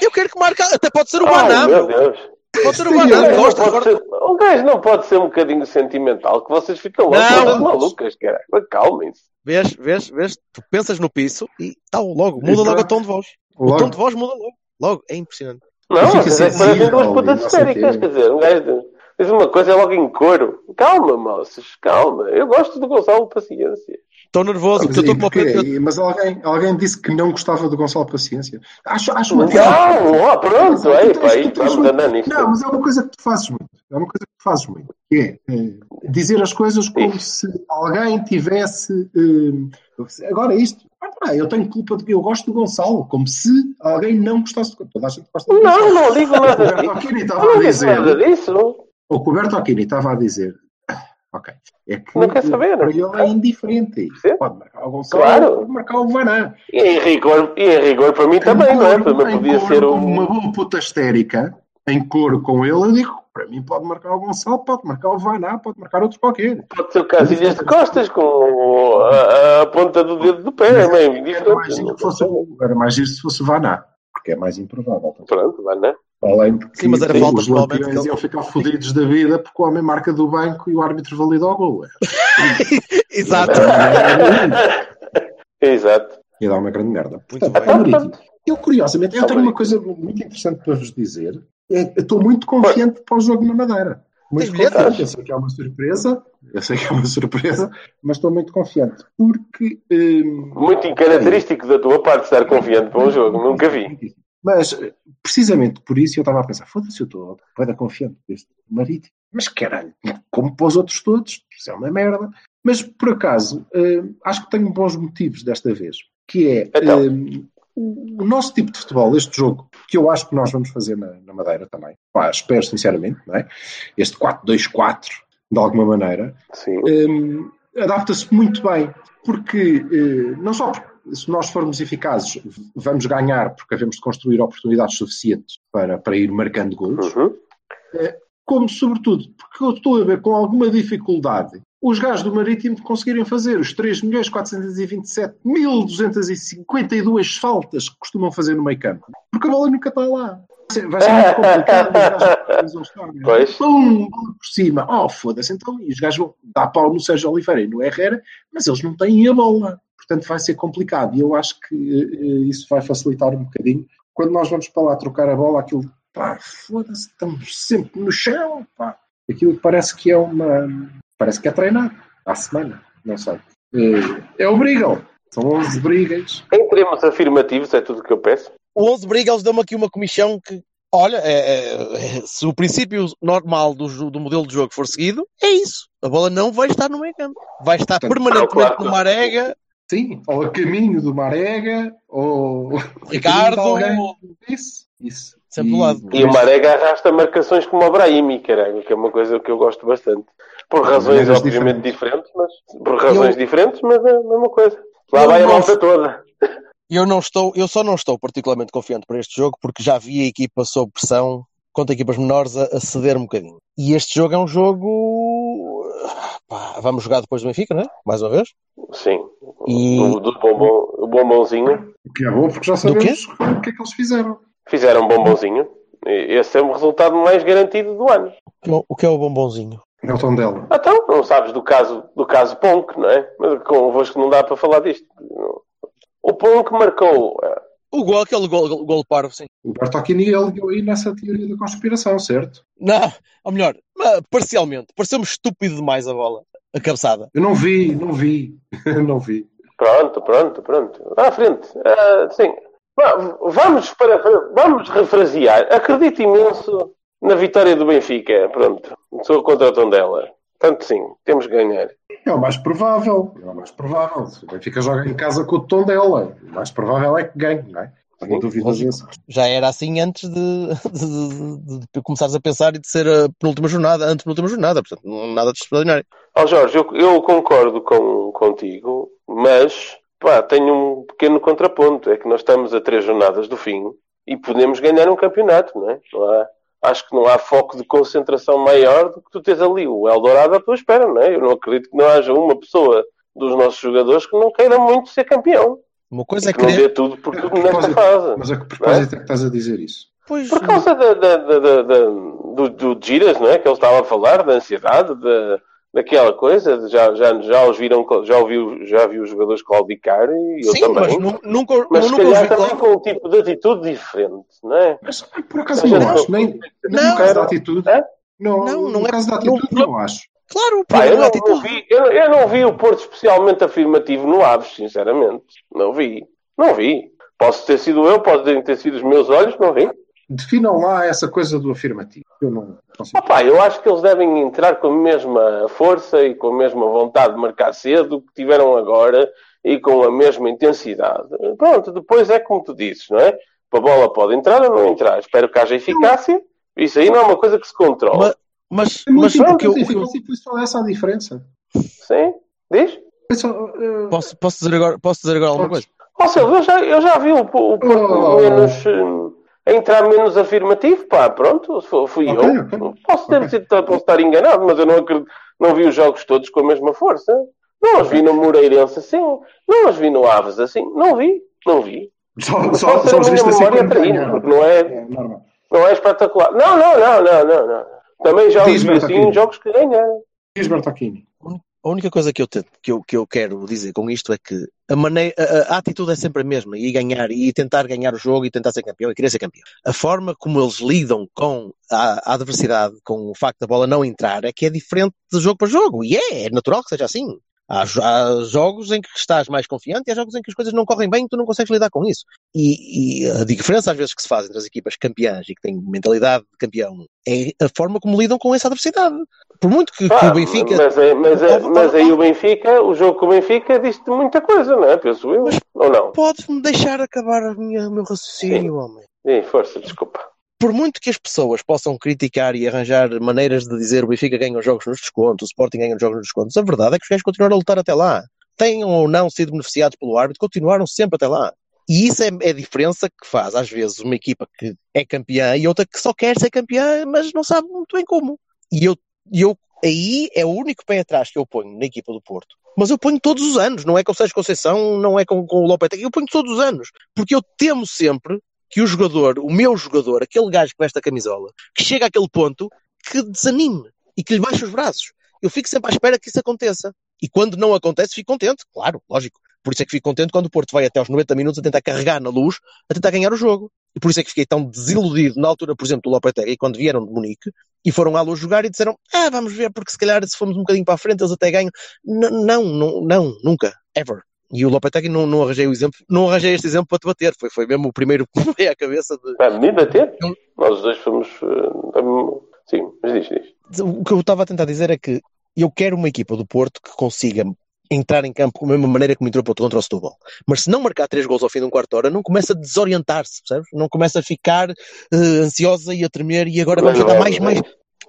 Eu quero que marque. Até pode ser o
Ai,
Banam.
meu Deus.
Pode ser o
Um
Banam.
gajo, não
Gosto
pode
agora.
ser, um gajo não pode ser um bocadinho sentimental, que vocês ficam loucos,
mas-
malucas, cara. Acalmem-se.
Vês, vês, vês? Tu pensas no piso e tal, logo. Muda logo o tom de voz. O
Logo.
tom de voz muda logo. Logo. É impressionante.
Não, vocês é que
sensível
parecem duas putas histéricas, quer dizer, um gajo de- diz uma coisa é logo em coro. Calma, moças, calma. Eu gosto do Gonçalo, paciência.
Estou nervoso,
Mas,
porque eu estou com uma pena.
Mas alguém, alguém disse que não gostava do Gonçalo Paciência. Acho, acho uma
Não, ó, pronto,
tu
aí, pá, aí vamos
muito-
andar nisto.
Não, mas é uma coisa que tu fazes muito. É uma coisa que tu fazes muito. Que é, eh, dizer as coisas como se alguém tivesse. eh, agora isto. Ah, eu tenho culpa de que eu gosto do Gonçalo, como se alguém não gostasse do Toda a gente gosta do
Não,
Gonçalo.
não digo
O
nada
Roberto
disso.
Aquini estava
não
a
digo
dizer.
nada disso.
O Roberto Aquini estava a dizer. "Ah, Ok. É que
Não quer saber.
para ele é indiferente.
Sim.
Pode marcar o Gonçalo,
Claro.
pode marcar o Vaná.
E em rigor, e em rigor para mim também, não é? Também podia ser
Como uma
um.
boa puta histérica, em coro com ele, eu digo, para mim pode marcar o Gonçalo, pode marcar o Vaná, pode marcar outro qualquer.
Pode ser o Casilhas de Costas com a, a ponta do dedo do pé, é meio
giro que fosse, era mais giro se fosse o Vaná, porque é mais improvável.
Pronto, vai, né?
Além de que
Sim, mas era
tem-
falta,
os
provavelmente,
lampiões
que
iam ficar fodidos da vida porque o homem marca do banco e o árbitro valida o gol.
Exato.
Exato.
Ia dar uma grande merda.
Muito
Portanto,
bem.
é. Eu, curiosamente, eu tenho uma coisa muito interessante para vos dizer. É, eu estou muito confiante para o jogo na Madeira. Muito
bilhetes?
confiante. Eu sei que é uma surpresa. Eu sei que é uma surpresa, mas estou muito confiante. Porque. hum,
Muito incaracterístico da tua parte estar confiante para um jogo, nunca vi.
Mas, eh, precisamente por isso, eu estava a pensar: foda-se, eu estou bem confiante deste Marítimo. Mas caralho, como para os outros todos, isso é uma merda. Mas, por acaso, eh, acho que tenho bons motivos desta vez. que é
Então.
hum, o nosso tipo de futebol, este jogo, que eu acho que nós vamos fazer na, na Madeira também, pá, espero sinceramente, não é? este 4-2-4, de alguma maneira, hum, adapta-se muito bem, porque eh, não só porque se nós formos eficazes, vamos ganhar porque havemos de construir oportunidades suficientes para, para ir marcando golos,
Uhum.
como sobretudo porque eu estou a ver com alguma dificuldade os gajos do Marítimo conseguirem fazer os 3.427.252 faltas que costumam fazer no meio campo. Porque a bola nunca está lá. Vai ser muito complicado. os gajos?
Pois.
Pum, por cima. Oh, foda-se. Então, e os gajos vão dar pau no Sérgio Oliveira e no Herrera, mas eles não têm a bola. Portanto, vai ser complicado. E eu acho que eh, isso vai facilitar um bocadinho. Quando nós vamos para lá trocar a bola, aquilo, pá, foda-se, estamos sempre no chão, pá. Aquilo parece que é uma. Parece que é treinado à semana, não sei. Eh, É o Brigal. São 11 brigas.
Em termos afirmativos, é tudo o que eu peço.
O 11 Briga, eles dão-me aqui uma comissão que, olha, é- é- se o princípio normal do, do modelo de jogo for seguido, é isso. A bola não vai estar no meio campo. Vai estar
Portanto,
permanentemente
não, claro.
numa arega.
Sim, ou a caminho do Marega, ou.
Ricardo,
a. Isso, isso.
Sempre do lado.
E o Marega arrasta marcações como o Brahimi, caralho, que é uma coisa que eu gosto bastante. Por razões,
maneiras
obviamente,
diferentes.
diferentes, mas por razões
Eu-
diferentes, mas é a mesma coisa. Lá
Eu
vai a
não-
malta toda.
Eu não estou, eu só não estou particularmente confiante para este jogo porque já vi a equipa sob pressão contra equipas menores a, a ceder um bocadinho. E este jogo é um jogo. Pá, vamos jogar depois do Benfica, não é? Mais uma vez.
Sim.
E-
O, do bombom, o bombonzinho.
O que é bom, porque já sabemos o que é que eles fizeram.
Fizeram um bombonzinho. E Esse é o resultado mais garantido do ano.
O- que é o bombonzinho?
É o tom dela.
Então, não sabes do caso, do caso Ponk, não é? Mas convosco não dá para falar disto. O Ponk marcou.
O gol, aquele gol, gol, gol parvo, sim.
O Bertocchini ele deu aí nessa teoria da conspiração, certo?
Não, ou melhor, mas parcialmente. Pareceu-me estúpido demais a bola. A cabeçada.
Eu não vi, não vi, não vi.
Pronto, pronto, pronto. À frente. Ah, sim. Vamos, para, vamos refrasear. Acredito imenso na vitória do Benfica. Pronto. Sou contra o Tondela. Portanto, sim, temos que ganhar.
É o mais provável. É o mais provável. Se o Benfica joga em casa com o tom dela, o mais provável é que ganhe, não é? Tenho dúvidas.
Já era assim antes de, de, de- de começares a pensar e de ser a penúltima jornada, antes penúltima jornada. Portanto, nada de extraordinário.
Ó Jorge, eu, eu concordo com, contigo, mas pá, tenho um pequeno contraponto. É que nós estamos a três jornadas do fim e podemos ganhar um campeonato, não é? Não há- acho que não há foco de concentração maior do que tu tens ali o Eldorado à tua espera, não é? Eu não acredito que não haja uma pessoa dos nossos jogadores que não queira muito ser campeão.
Uma coisa é
que não
querer.
dê tudo por tudo nesta fase.
Mas a que propósito é que estás a dizer isso?
Pois,
Por causa da, da- da- do, do Giras, não é? Que ele estava a falar, da ansiedade, da, daquela coisa. Já, já, já os viram, já ouviu, já viu os jogadores claudicar e eu
sim,
também.
mas nu- nunca,
Mas se
nunca
calhar também
claro.
com um tipo de atitude diferente, não é?
Mas por acaso
Mas
não,
não-
acho, nem, nem
Não.
no caso da atitude.
É?
Não,
Não, não
no
é-
caso da
não-
atitude, não, acho.
Claro, o
Pá, eu,
é
não,
atitude.
não vi, eu, eu não vi o Porto especialmente afirmativo no Aves, sinceramente. Não vi. Não vi. Posso ter sido eu, podem ter sido os meus olhos, não vi.
Definam lá essa coisa do afirmativo. Eu não consigo.
Opa, eu acho que eles devem entrar com a mesma força e com a mesma vontade de marcar cedo que tiveram agora e com a mesma intensidade. Pronto, depois é como tu dizes, não é? A bola pode entrar ou não entrar. Espero que haja eficácia. Isso aí não é uma coisa que se controla.
Mas,
É muito
mas o que eu, eu-
foi só essa a diferença.
Sim? Diz?
Só, eh,
posso, posso, dizer agora, posso dizer agora alguma coisa?
Ó Silvio, eu já, eu já vi o, o Porto
Oh.
menos, hum, entrar menos afirmativo, pá, pronto, fu- fui
Ok,
eu.
ok.
Posso, ter
Ok.
sido, posso estar enganado, mas eu não acredito, não vi os jogos todos com a mesma força. Não os vi no Moreirense assim, não os vi no Aves assim, não vi, não vi.
só, só, só os viste assim ganharam.
porque não é,
É
não é espetacular. Não, não, não, não, não, não. Também já os vi assim em jogos que ganharam.
Diz Bertocchini.
A única coisa que eu, te- que, eu, que eu quero dizer com isto é que a, maneira, a, a atitude é sempre a mesma, e ganhar, e tentar ganhar o jogo, e tentar ser campeão, e querer ser campeão. A forma como eles lidam com a, a adversidade, com o facto da bola não entrar, é que é diferente de jogo para jogo, e é, é natural que seja assim. Há, há jogos em que estás mais confiante e há jogos em que as coisas não correm bem e tu não consegues lidar com isso. E, e a diferença às vezes que se faz entre as equipas campeãs e que têm mentalidade de campeão é a forma como lidam com essa adversidade. Por muito que, que
Ah,
o Benfica.
Mas, é- mas, é- mas aí o Benfica, o jogo com o Benfica diz-te muita coisa, não é? Penso eu. Ou não?
Pode-me deixar acabar o meu raciocínio, homem.
Sim, força, desculpa.
Por muito que as pessoas possam criticar e arranjar maneiras de dizer o Benfica ganha os jogos nos descontos, o Sporting ganha os jogos nos descontos, a verdade é que os gajos continuaram a lutar até lá. Tenham ou não sido beneficiados pelo árbitro, continuaram sempre até lá. E isso é, é a diferença que faz, às vezes, uma equipa que é campeã e outra que só quer ser campeã, mas não sabe muito bem como. E eu, e eu aí é o único pé atrás que eu ponho na equipa do Porto. Mas eu ponho todos os anos, não é com o Sérgio Conceição, não é com, com o Lopetegui, eu ponho todos os anos. Porque eu temo sempre que o jogador, o meu jogador, aquele gajo que veste a camisola, que chega àquele ponto que desanime e que lhe baixe os braços. Eu fico sempre à espera que isso aconteça. E quando não acontece, fico contente, claro, lógico. Por isso é que fico contente quando o Porto vai até aos 90 minutos a tentar carregar na luz, a tentar ganhar o jogo. E por isso é que fiquei tão desiludido na altura, por exemplo, do Lopetegui, quando vieram de Munique e foram à luz jogar e disseram: Ah, vamos ver, porque se calhar se formos um bocadinho para a frente eles até ganham. N- não, não, não, nunca, ever. E o Lopetegui não, não arranjei o exemplo, não arranjei este exemplo para te bater. Foi, foi mesmo o primeiro que me veio à cabeça de,
Ah, me bater?
Eu-
Nós os dois fomos. eh, sim, mas diz, diz.
O que eu estava a tentar dizer é que eu quero uma equipa do Porto que consiga entrar em campo da mesma maneira como entrou contra o Setúbal. Mas se não marcar três gols ao fim de um quarto de hora, não começa a desorientar-se, percebes? Não começa a ficar eh, ansiosa e a tremer e agora vamos
não é,
mais,
é.
mais...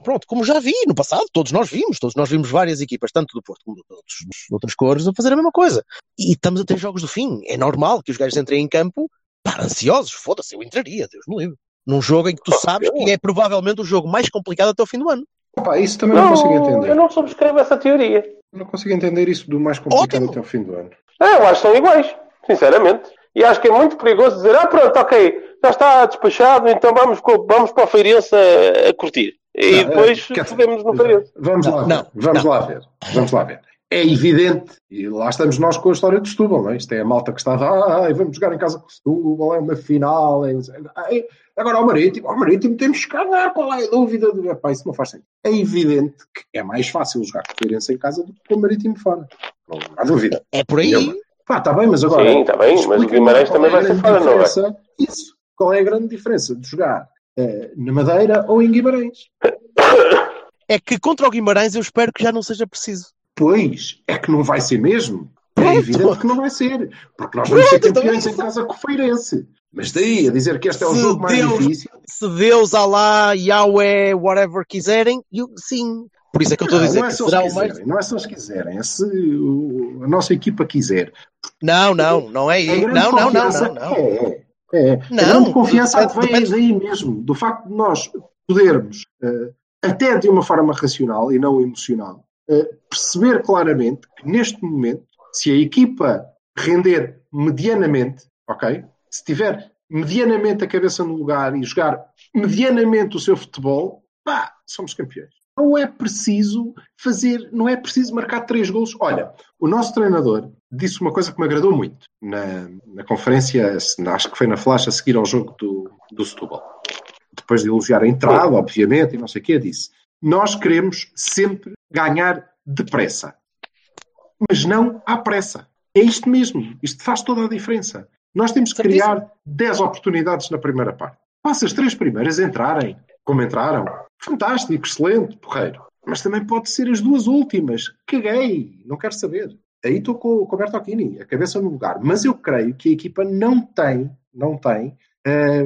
Pronto, como já vi no passado, todos nós vimos, todos nós vimos várias equipas, tanto do Porto como de outros, de outras cores, a fazer a mesma coisa. E estamos a ter jogos do fim. É normal que os gajos entrem em campo, pá, ansiosos, foda-se, eu entraria, Deus me livre. Num jogo em que tu sabes que é provavelmente o jogo mais complicado até o fim do ano.
Pá, isso também não, consigo entender.
eu não subscrevo essa teoria.
Não consigo entender isso do mais complicado
Ótimo.
até o fim do ano.
Ah, eu acho que são iguais, sinceramente. E acho que é muito perigoso dizer, ah, pronto, ok, já está despachado, então vamos, vamos para o Feirense a, a curtir. E
Não,
depois
é, quer dizer,
fodemos no Feirense.
Vamos lá ver.
Não,
vamos
não.
lá ver. Vamos lá ver. É evidente, e lá estamos nós com a história de Setúbal, não é? Isto é a malta que está, ah, vamos jogar em casa com o Setúbal, é uma final. É... Ai, Agora ao Marítimo, ao Marítimo temos que ganhar, qual é a dúvida? Epá, isso não faz sentido. É evidente que é mais fácil jogar com o Feirense em casa do que com o Marítimo fora. Não há dúvida.
É por aí.
Nenhuma. Pá, está bem, mas agora.
Sim, está bem, mas o Guimarães também
é
vai ser
grande
fora, não é?
diferença- Isso. Qual é a grande diferença de jogar eh, na Madeira ou em Guimarães?
É que contra o Guimarães eu espero que já não seja preciso.
Pois, é que não vai ser mesmo. É evidente que não vai ser. Porque nós vamos ser
Pronto, então
campeões
é
em
isso.
casa com o Feirense. Mas daí a dizer que este é o
Se
jogo mais
Deus-
difícil.
Se Deus, Alá, Yahweh, whatever quiserem, eu, sim. Por isso é que eu estou a
Não,
dizer
não é
que será o mais.
não é só se quiserem. É se o- a nossa equipa quiser.
Não, não, não é isso. Não, não, não, não, não.
É, é, é. A
Não,
grande confiança
depende-
vem
depende-
daí mesmo. Do facto de nós podermos, eh, até de uma forma racional e não emocional, perceber claramente que neste momento, se a equipa render medianamente, ok? Se tiver medianamente a cabeça no lugar e jogar medianamente o seu futebol, pá, somos campeões. Não é preciso fazer, não é preciso marcar três gols. Olha, o nosso treinador disse uma coisa que me agradou muito na, na conferência, acho que foi na flash a seguir ao jogo do, do Setúbal. Depois de elogiar a entrada, obviamente, e não sei o quê, disse: Nós queremos sempre ganhar depressa, mas não à pressa. É isto mesmo. Isto faz toda a diferença. Nós temos que criar 10 oportunidades na primeira parte. Passa as três primeiras entrarem, como entraram. Fantástico, excelente, porreiro. Mas também pode ser as duas últimas. Caguei, não quero saber. Aí estou com, com o Bertocchini, a cabeça no lugar. Mas eu creio que a equipa não tem, não tem,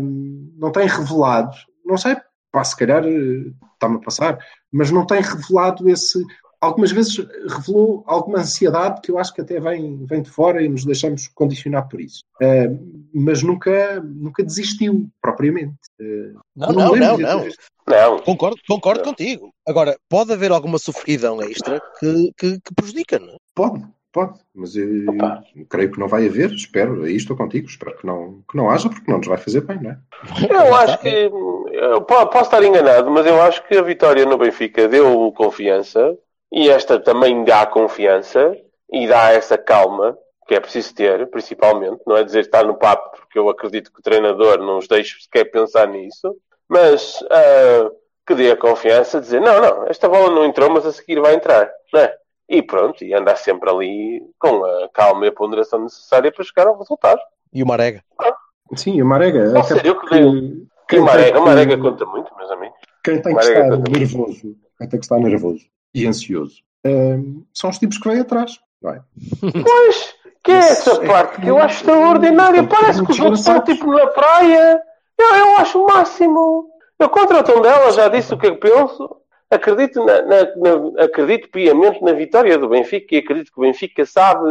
hum, não tem revelado, não sei, pá, se calhar eh, está-me a passar, mas não tem revelado esse. Algumas vezes revelou alguma ansiedade que eu acho que até vem, vem de fora e nos deixamos condicionar por isso. Hum, mas nunca, nunca desistiu, propriamente. Uh,
Não, não, não, não.
Não,
Concordo, concordo contigo. Agora, pode haver alguma sofridão extra que, que, que prejudica, não é?
Pode, pode, mas eu
Opa.
creio que não vai haver, espero, aí estou contigo, espero que não, que não haja, porque não nos vai fazer bem, não é?
eu acho que. Eu po- posso estar enganado, mas eu acho que a vitória no Benfica deu confiança e esta também dá confiança e dá essa calma que é preciso ter, principalmente. Não é dizer estar no papo, porque eu acredito que o treinador não os deixe sequer pensar nisso, mas ah, que dê a confiança dizer: não, não, esta bola não entrou, mas a seguir vai entrar, não é? E pronto, e andar sempre ali com a calma e a ponderação necessária para chegar ao resultado.
E o Marega?
Sim, o Marega.
Não, sério, eu que
porque
E
quem
o Marega, o
que-
Marega conta muito, meus amigos.
Quem tem que estar
conta muito.
nervoso, quem tem que estar nervoso e ansioso. Um, são os tipos que vêm atrás. Não é?
Pois, que é essa parte que eu acho extraordinária. Parece que os outros estão tipo na praia. Eu, eu acho o máximo. Eu contra o tom dela já disse o que eu penso. Acredito, na, na, na, acredito piamente na vitória do Benfica e acredito que o Benfica sabe.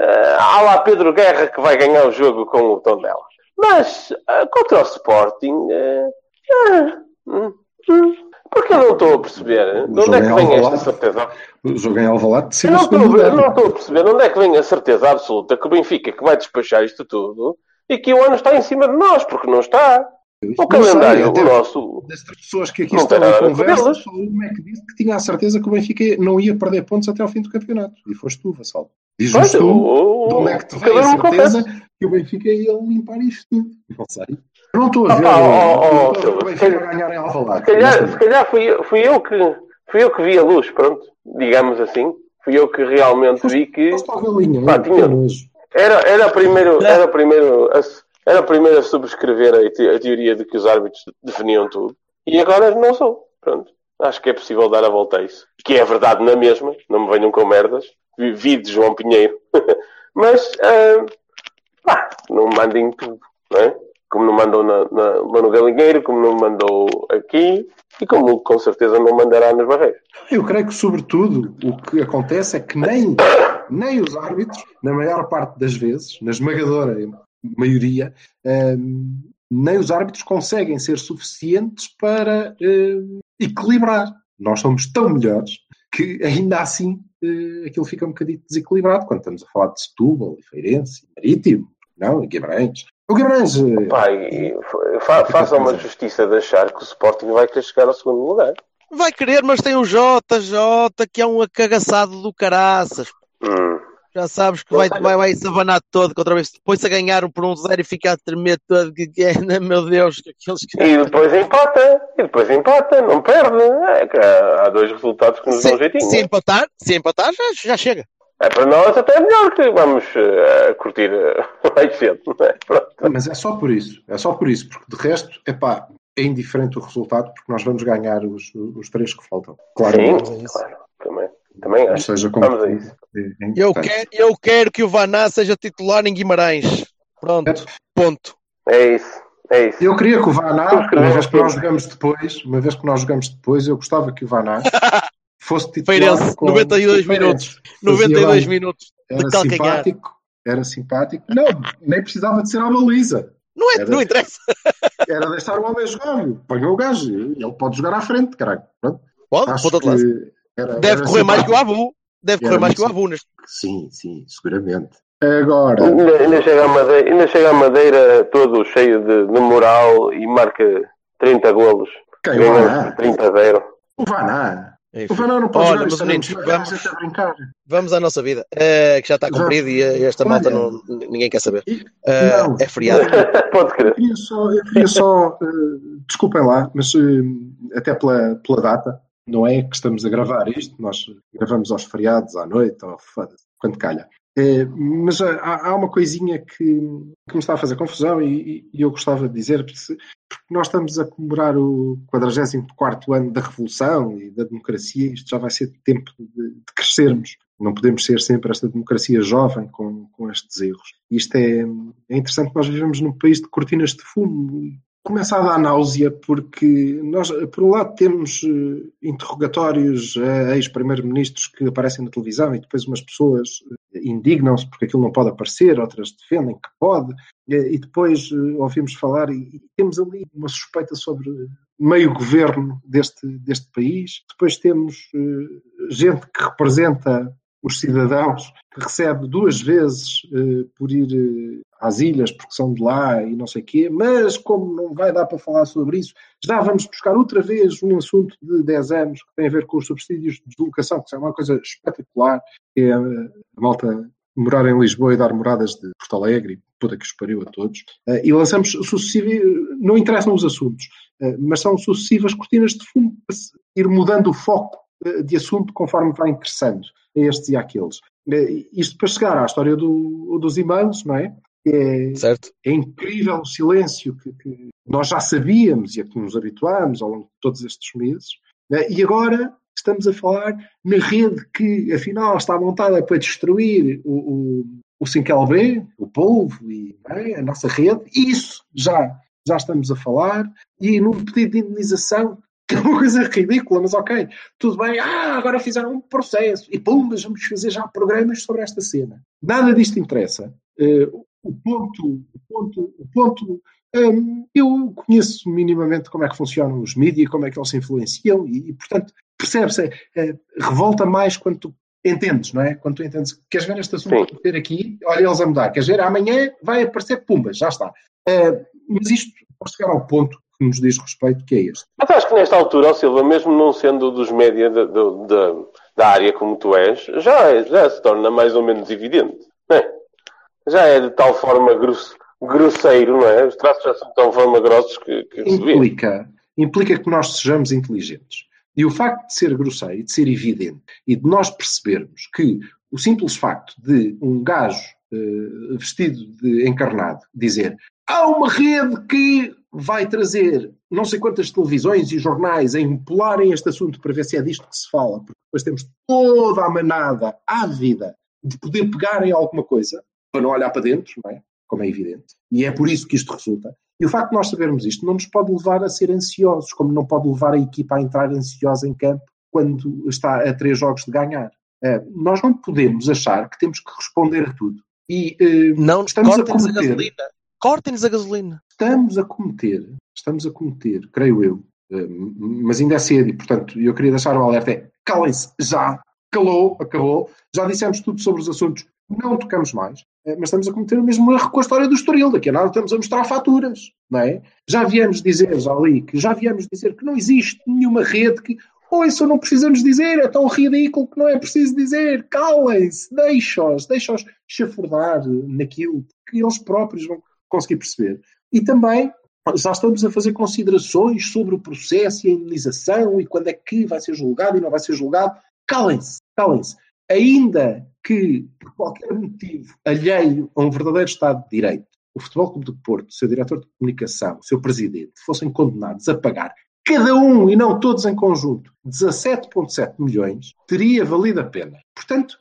Uh, há lá Pedro Guerra que vai ganhar o jogo com o tom dela. Mas uh, contra o Sporting. Uh, uh, porque eu não estou a perceber. De onde é que vem esta certeza?
O jogo em Alvalade
eu não, estou, eu não estou a perceber onde é que vem a certeza absoluta que o Benfica que vai despachar isto tudo e que o ano está em cima de nós, porque não está. O calendário, o nosso.
Das pessoas que aqui estão em conversa, só uma é que disse que tinha a certeza que o Benfica não ia perder pontos até ao fim do campeonato. E foste tu, Vassal. Diz-nos tu, o, de onde é que te vem a certeza que o Benfica ia limpar isto tudo. Não sei. Eu não estou a ver. Oh, oh, oh, o Benfica ganhar em Alvalade.
Se calhar, se calhar fui, fui, eu que, fui eu que vi a luz, pronto, digamos assim. Fui eu que realmente vi que. Pá, tinha, era, era primeiro, era primeiro a, era primeiro a subscrever a, te, a, teoria de que os árbitros definiam tudo. E agora não sou. Pronto. Acho que é possível dar a volta a isso. Que é verdade na mesma. Não me venham com merdas. Vi de João Pinheiro. Mas, uh, pá, não mandem tudo. Não é? Como não mandou na, na, lá no Galinheiro, como não mandou aqui. E como com certeza não mandará nos Barreiros.
Eu creio que, sobretudo, o que acontece é que nem, nem os árbitros, na maior parte das vezes, na esmagadora maioria, um, nem os árbitros conseguem ser suficientes para um, equilibrar. Nós somos tão melhores que ainda assim uh, aquilo fica um bocadinho desequilibrado quando estamos a falar de Setúbal, Feirense, Marítimo, não, e Guimarães. O Guimarães. Uh,
Pai, fa faça uma justiça de achar que o Sporting vai querer chegar ao segundo lugar.
Vai querer, mas tem o JJ que é um acagaçado do caraças.
Hum.
Já sabes que vai, vai, vai se abanar todo contra vez. Depois a ganhar um por um zero e ficar a tremer todo. Que, que é, meu Deus, aqueles
que... E depois empata. E depois empata, não perde. É, há dois resultados que nos se, dão jeitinho.
Se empatar, se empatar já, já chega.
É para nós até melhor que vamos uh, curtir uh, mais cedo.
É? Mas é só por isso. É só por isso. Porque de resto, é pá, é indiferente o resultado porque nós vamos ganhar os, os três que faltam.
Claro, Sim, claro. Também. Também acho. Seja, como Vamos a isso.
Eu quero, eu quero que o Vaná seja titular em Guimarães. Pronto. Ponto.
É isso. É isso.
Eu queria que o Vaná, uma vez que nós jogamos depois, uma vez que nós jogamos depois, eu gostava que o Vaná fosse titular.
Feirense, 92 minutos. 92 minutos de calcanhar.
Simpático, era simpático. Não, nem precisava de ser à baliza.
Não, é, era, não interessa.
Era deixar o homem jogar. Põe o gajo. Ele pode jogar à frente, caralho. Pronto.
Pode, Acho pode que, era, Deve era correr mais que o Abu. Deve correr mais que o Abu. Neste...
Sim, sim, seguramente. Agora.
Ainda, ainda, chega a Madeira, ainda chega a Madeira todo cheio de, de moral e marca 30 golos.
Quem? O Vaná?
30 a 0.
O Vaná. O Vaná não pode Olha,
jogar meninos, vamos, vamos à nossa vida, uh, que já está cumprido e esta malta não, ninguém quer saber. Uh, é feriado.
pode crer. Eu
queria só, eu queria só uh, desculpem lá, mas até pela, pela data, não é que estamos a gravar isto, nós gravamos aos feriados, à noite, ou quando calha. É, mas há, há, uma coisinha que, que, me está a fazer confusão e, e eu gostava de dizer, porque, nós estamos a comemorar o 44 ano da Revolução e da democracia, isto já vai ser tempo de, de crescermos. Não podemos ser sempre esta democracia jovem com, com estes erros. Isto é, é interessante, nós vivemos num país de cortinas de fumo começa a dar náusea porque nós, por um lado, temos uh, interrogatórios a ex-primeiros-ministros que aparecem na televisão e depois umas pessoas uh, indignam-se porque aquilo não pode aparecer, outras defendem que pode, e depois ouvimos falar e, temos ali uma suspeita sobre meio governo deste, deste país. Depois temos gente que representa os cidadãos, que recebe duas vezes uh, por ir uh, às ilhas porque são de lá e não sei o quê, mas como não vai dar para falar sobre isso, já vamos buscar outra vez um assunto de 10 anos que tem a ver com os subsídios de deslocação, que é uma coisa espetacular, que é a malta morar em Lisboa e dar moradas de Porto Alegre, puta que os pariu a todos, uh, e lançamos sucessivos, não interessam os assuntos, mas são sucessivas cortinas de fundo para ir mudando o foco de assunto conforme vai interessando a estes e àqueles. Eh, isto para chegar à história do, dos e-mails, não é? É,
certo.
é incrível o silêncio que, que, nós já sabíamos e a que nos habituámos ao longo de todos estes meses. Né? E agora Estamos a falar na rede que, afinal, está montada para destruir o, o, o 5LB, o polvo e é? a nossa rede. Isso já, já estamos a falar. E num pedido de indenização, que é uma coisa ridícula, mas ok, tudo bem. Ah, agora fizeram um processo e pum, vamos fazer já programas sobre esta cena. Nada disto interessa. Uh, o ponto, o ponto, o ponto um, eu conheço minimamente como é que funcionam os mídias, como é que eles se influenciam e, e portanto, percebe-se, é, revolta mais quando tu entendes, não é? Quando tu entendes, queres ver este assunto ter aqui, olha eles a mudar, queres ver, amanhã vai aparecer pumba, já está. Uh, mas isto pode chegar ao ponto que nos diz respeito, que é este.
Mas acho que nesta altura, oh Silva, mesmo não sendo dos média da, da, da área como tu és, já, já se torna mais ou menos evidente, não é? Já é de tal forma grosso grosseiro, não é? Os traços já são de tal forma grossos que, que
implica, implica que nós sejamos inteligentes. E o facto de ser grosseiro, de ser evidente, e de nós percebermos que o simples facto de um gajo uh, vestido de encarnado dizer há uma rede que vai trazer não sei quantas televisões e jornais a empolarem este assunto para ver se é disto que se fala, porque depois temos toda a manada ávida de poder pegar em alguma coisa, para não olhar para dentro, não é? como é evidente. E é por isso que isto resulta. E o facto de nós sabermos isto não nos pode levar a ser ansiosos, como não pode levar a equipa a entrar ansiosa em campo quando está a três jogos de ganhar. Uh, nós não podemos achar que temos que responder a tudo. E uh,
não estamos a cometer. A gasolina. Cortem-nos a gasolina.
Estamos a cometer, estamos a cometer, creio eu, uh, mas ainda é cedo e, portanto, eu queria deixar o alerta: é calem-se já, calou, acabou, já dissemos tudo sobre os assuntos não tocamos mais, eh, mas estamos a cometer o mesmo erro com a história do Estoril. Daqui a nada estamos a mostrar faturas, não é? Já viemos dizer, já ali, que já viemos dizer que não existe nenhuma rede que. Oh, isso não precisamos dizer, é tão ridículo que não é preciso dizer. Calem-se, deixa-os, deixa-os chafurdar naquilo que eles próprios vão conseguir perceber. E também já estamos a fazer considerações sobre o processo e a indenização e quando é que vai ser julgado e não vai ser julgado. Calem-se, calem-se ainda que, por qualquer motivo alheio a um verdadeiro Estado de Direito, o Futebol Clube do Porto, o seu diretor de comunicação, o seu presidente, fossem condenados a pagar cada um e não todos em conjunto 17,7 milhões, teria valido a pena. Portanto,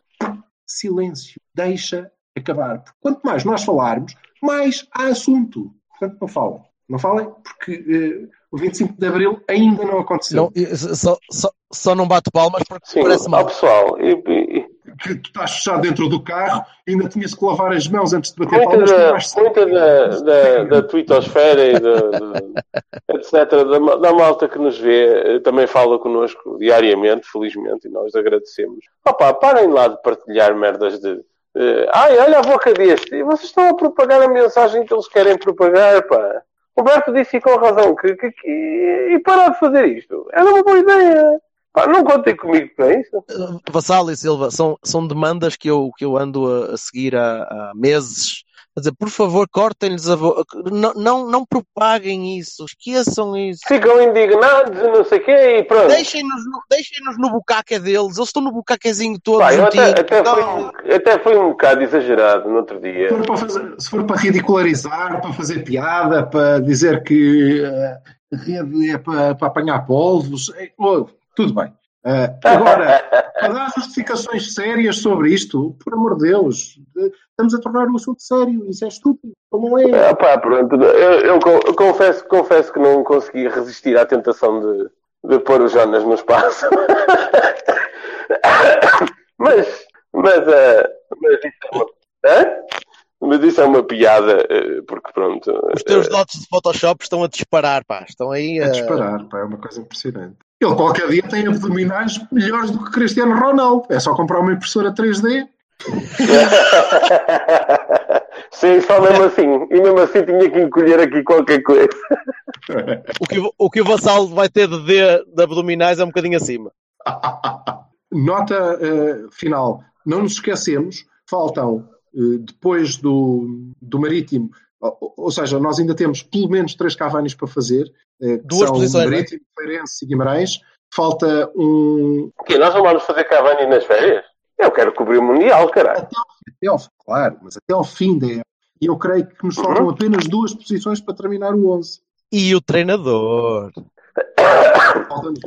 silêncio, deixa acabar. Porque quanto mais nós falarmos, mais há assunto. Portanto, não falem. Não falem, porque uh, o 25 de Abril ainda não aconteceu.
Não, só, só, só não bato palmas porque
Sim, parece mal. pessoal, e,
e... Que tu estás fechado dentro do carro e ainda tinhas que lavar as mãos antes de bater
muita
palmas.
Da, muita da, da, da twittosfera e da, da, etc. Da, da, malta que nos vê também fala connosco diariamente, felizmente, e nós agradecemos. Opa, parem lá de partilhar merdas de. De Ai, olha a boca deste. E vocês estão a propagar a mensagem que eles querem propagar, pá. Roberto disse com razão que, que, que, e parar de fazer isto era uma boa ideia. Pá, não contem comigo para isso. Uh,
Vassal e Silva, são, são demandas que eu, que eu ando a, a seguir há, há meses Quer dizer, por favor, cortem-lhes a voz. Não, não, não propaguem isso. Esqueçam isso.
Ficam indignados e não sei o quê e pronto.
Deixem-nos no, deixem no bucaque deles. Eles estão no bucaquezinho todo.
Pai, até, até, foi, até foi um bocado exagerado no outro dia.
Se for para, fazer, se for para ridicularizar, para fazer piada, para dizer que uh, a rede é para, para apanhar polvos, é, oh, tudo bem. Uh, agora, para dar justificações sérias sobre isto, por amor de Deus, estamos a tornar o assunto sério, isso é estúpido, como é?
Ah, pá, pronto, eu, eu, eu, confesso, confesso que não consegui resistir à tentação de, de pôr o Jonas no espaço. mas, mas, uh, mas isso é uma. Mas isso é uma piada, porque pronto.
Os teus dotes de Photoshop estão a disparar, pá. Estão aí
a. A disparar, pá, é uma coisa impressionante. Ele qualquer dia tem abdominais melhores do que Cristiano Ronaldo. É só comprar uma impressora 3D.
Sim, só mesmo assim. E mesmo assim tinha que encolher aqui qualquer coisa.
o, que, o que o Vassal vai ter de D de abdominais é um bocadinho acima.
Nota uh, final. Não nos esquecemos, faltam, uh, depois do, do Marítimo, ou, ou, seja, nós ainda temos pelo menos três Cavani's para fazer,
eh, Duas
são
posições?
Marítimo, Feirense e Guimarães. Falta um.
O quê? Nós não vamos fazer Cavani nas férias? Eu quero cobrir o Mundial, caralho.
Até ao, até ao, claro, mas até ao fim da época. E eu creio que nos faltam uhum. apenas duas posições para terminar o 11.
E o treinador.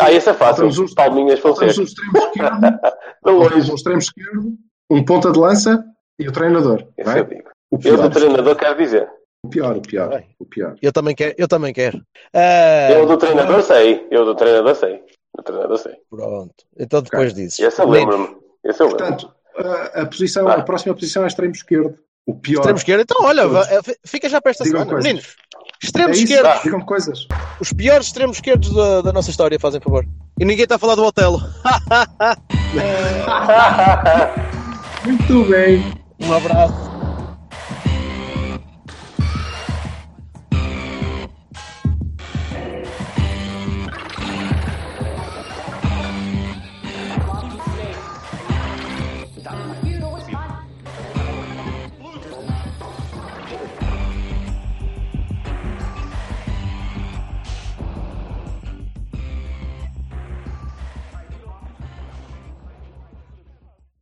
Ah, esse é fácil.
um-
Palminhas Fonseca.
um extremo esquerdo, um extremo esquerdo, um ponta de lança e o treinador. É?
eu digo.
O
Eu do treinador quero dizer.
O pior, o pior,
Bem.
o pior.
Eu também quero. Eu também quero. Ah,
Eu do treinador sei. Eu do treinador sei. Do treinador sei.
Pronto. Então depois dizes.
Esse eu lembro-me. Esse eu lembro.
Portanto, a, a posição,
Ah.
a próxima posição é extremo esquerdo. O pior.
Extremo esquerdo. Então, olha, eh, fica já para esta
Digam
semana.
coisas.
Meninos, extremos
é isso?
esquerdos.
Digam coisas.
Os piores extremos esquerdos da, da nossa história, fazem favor. E ninguém está a falar do Otelo.
Muito bem.
Um abraço.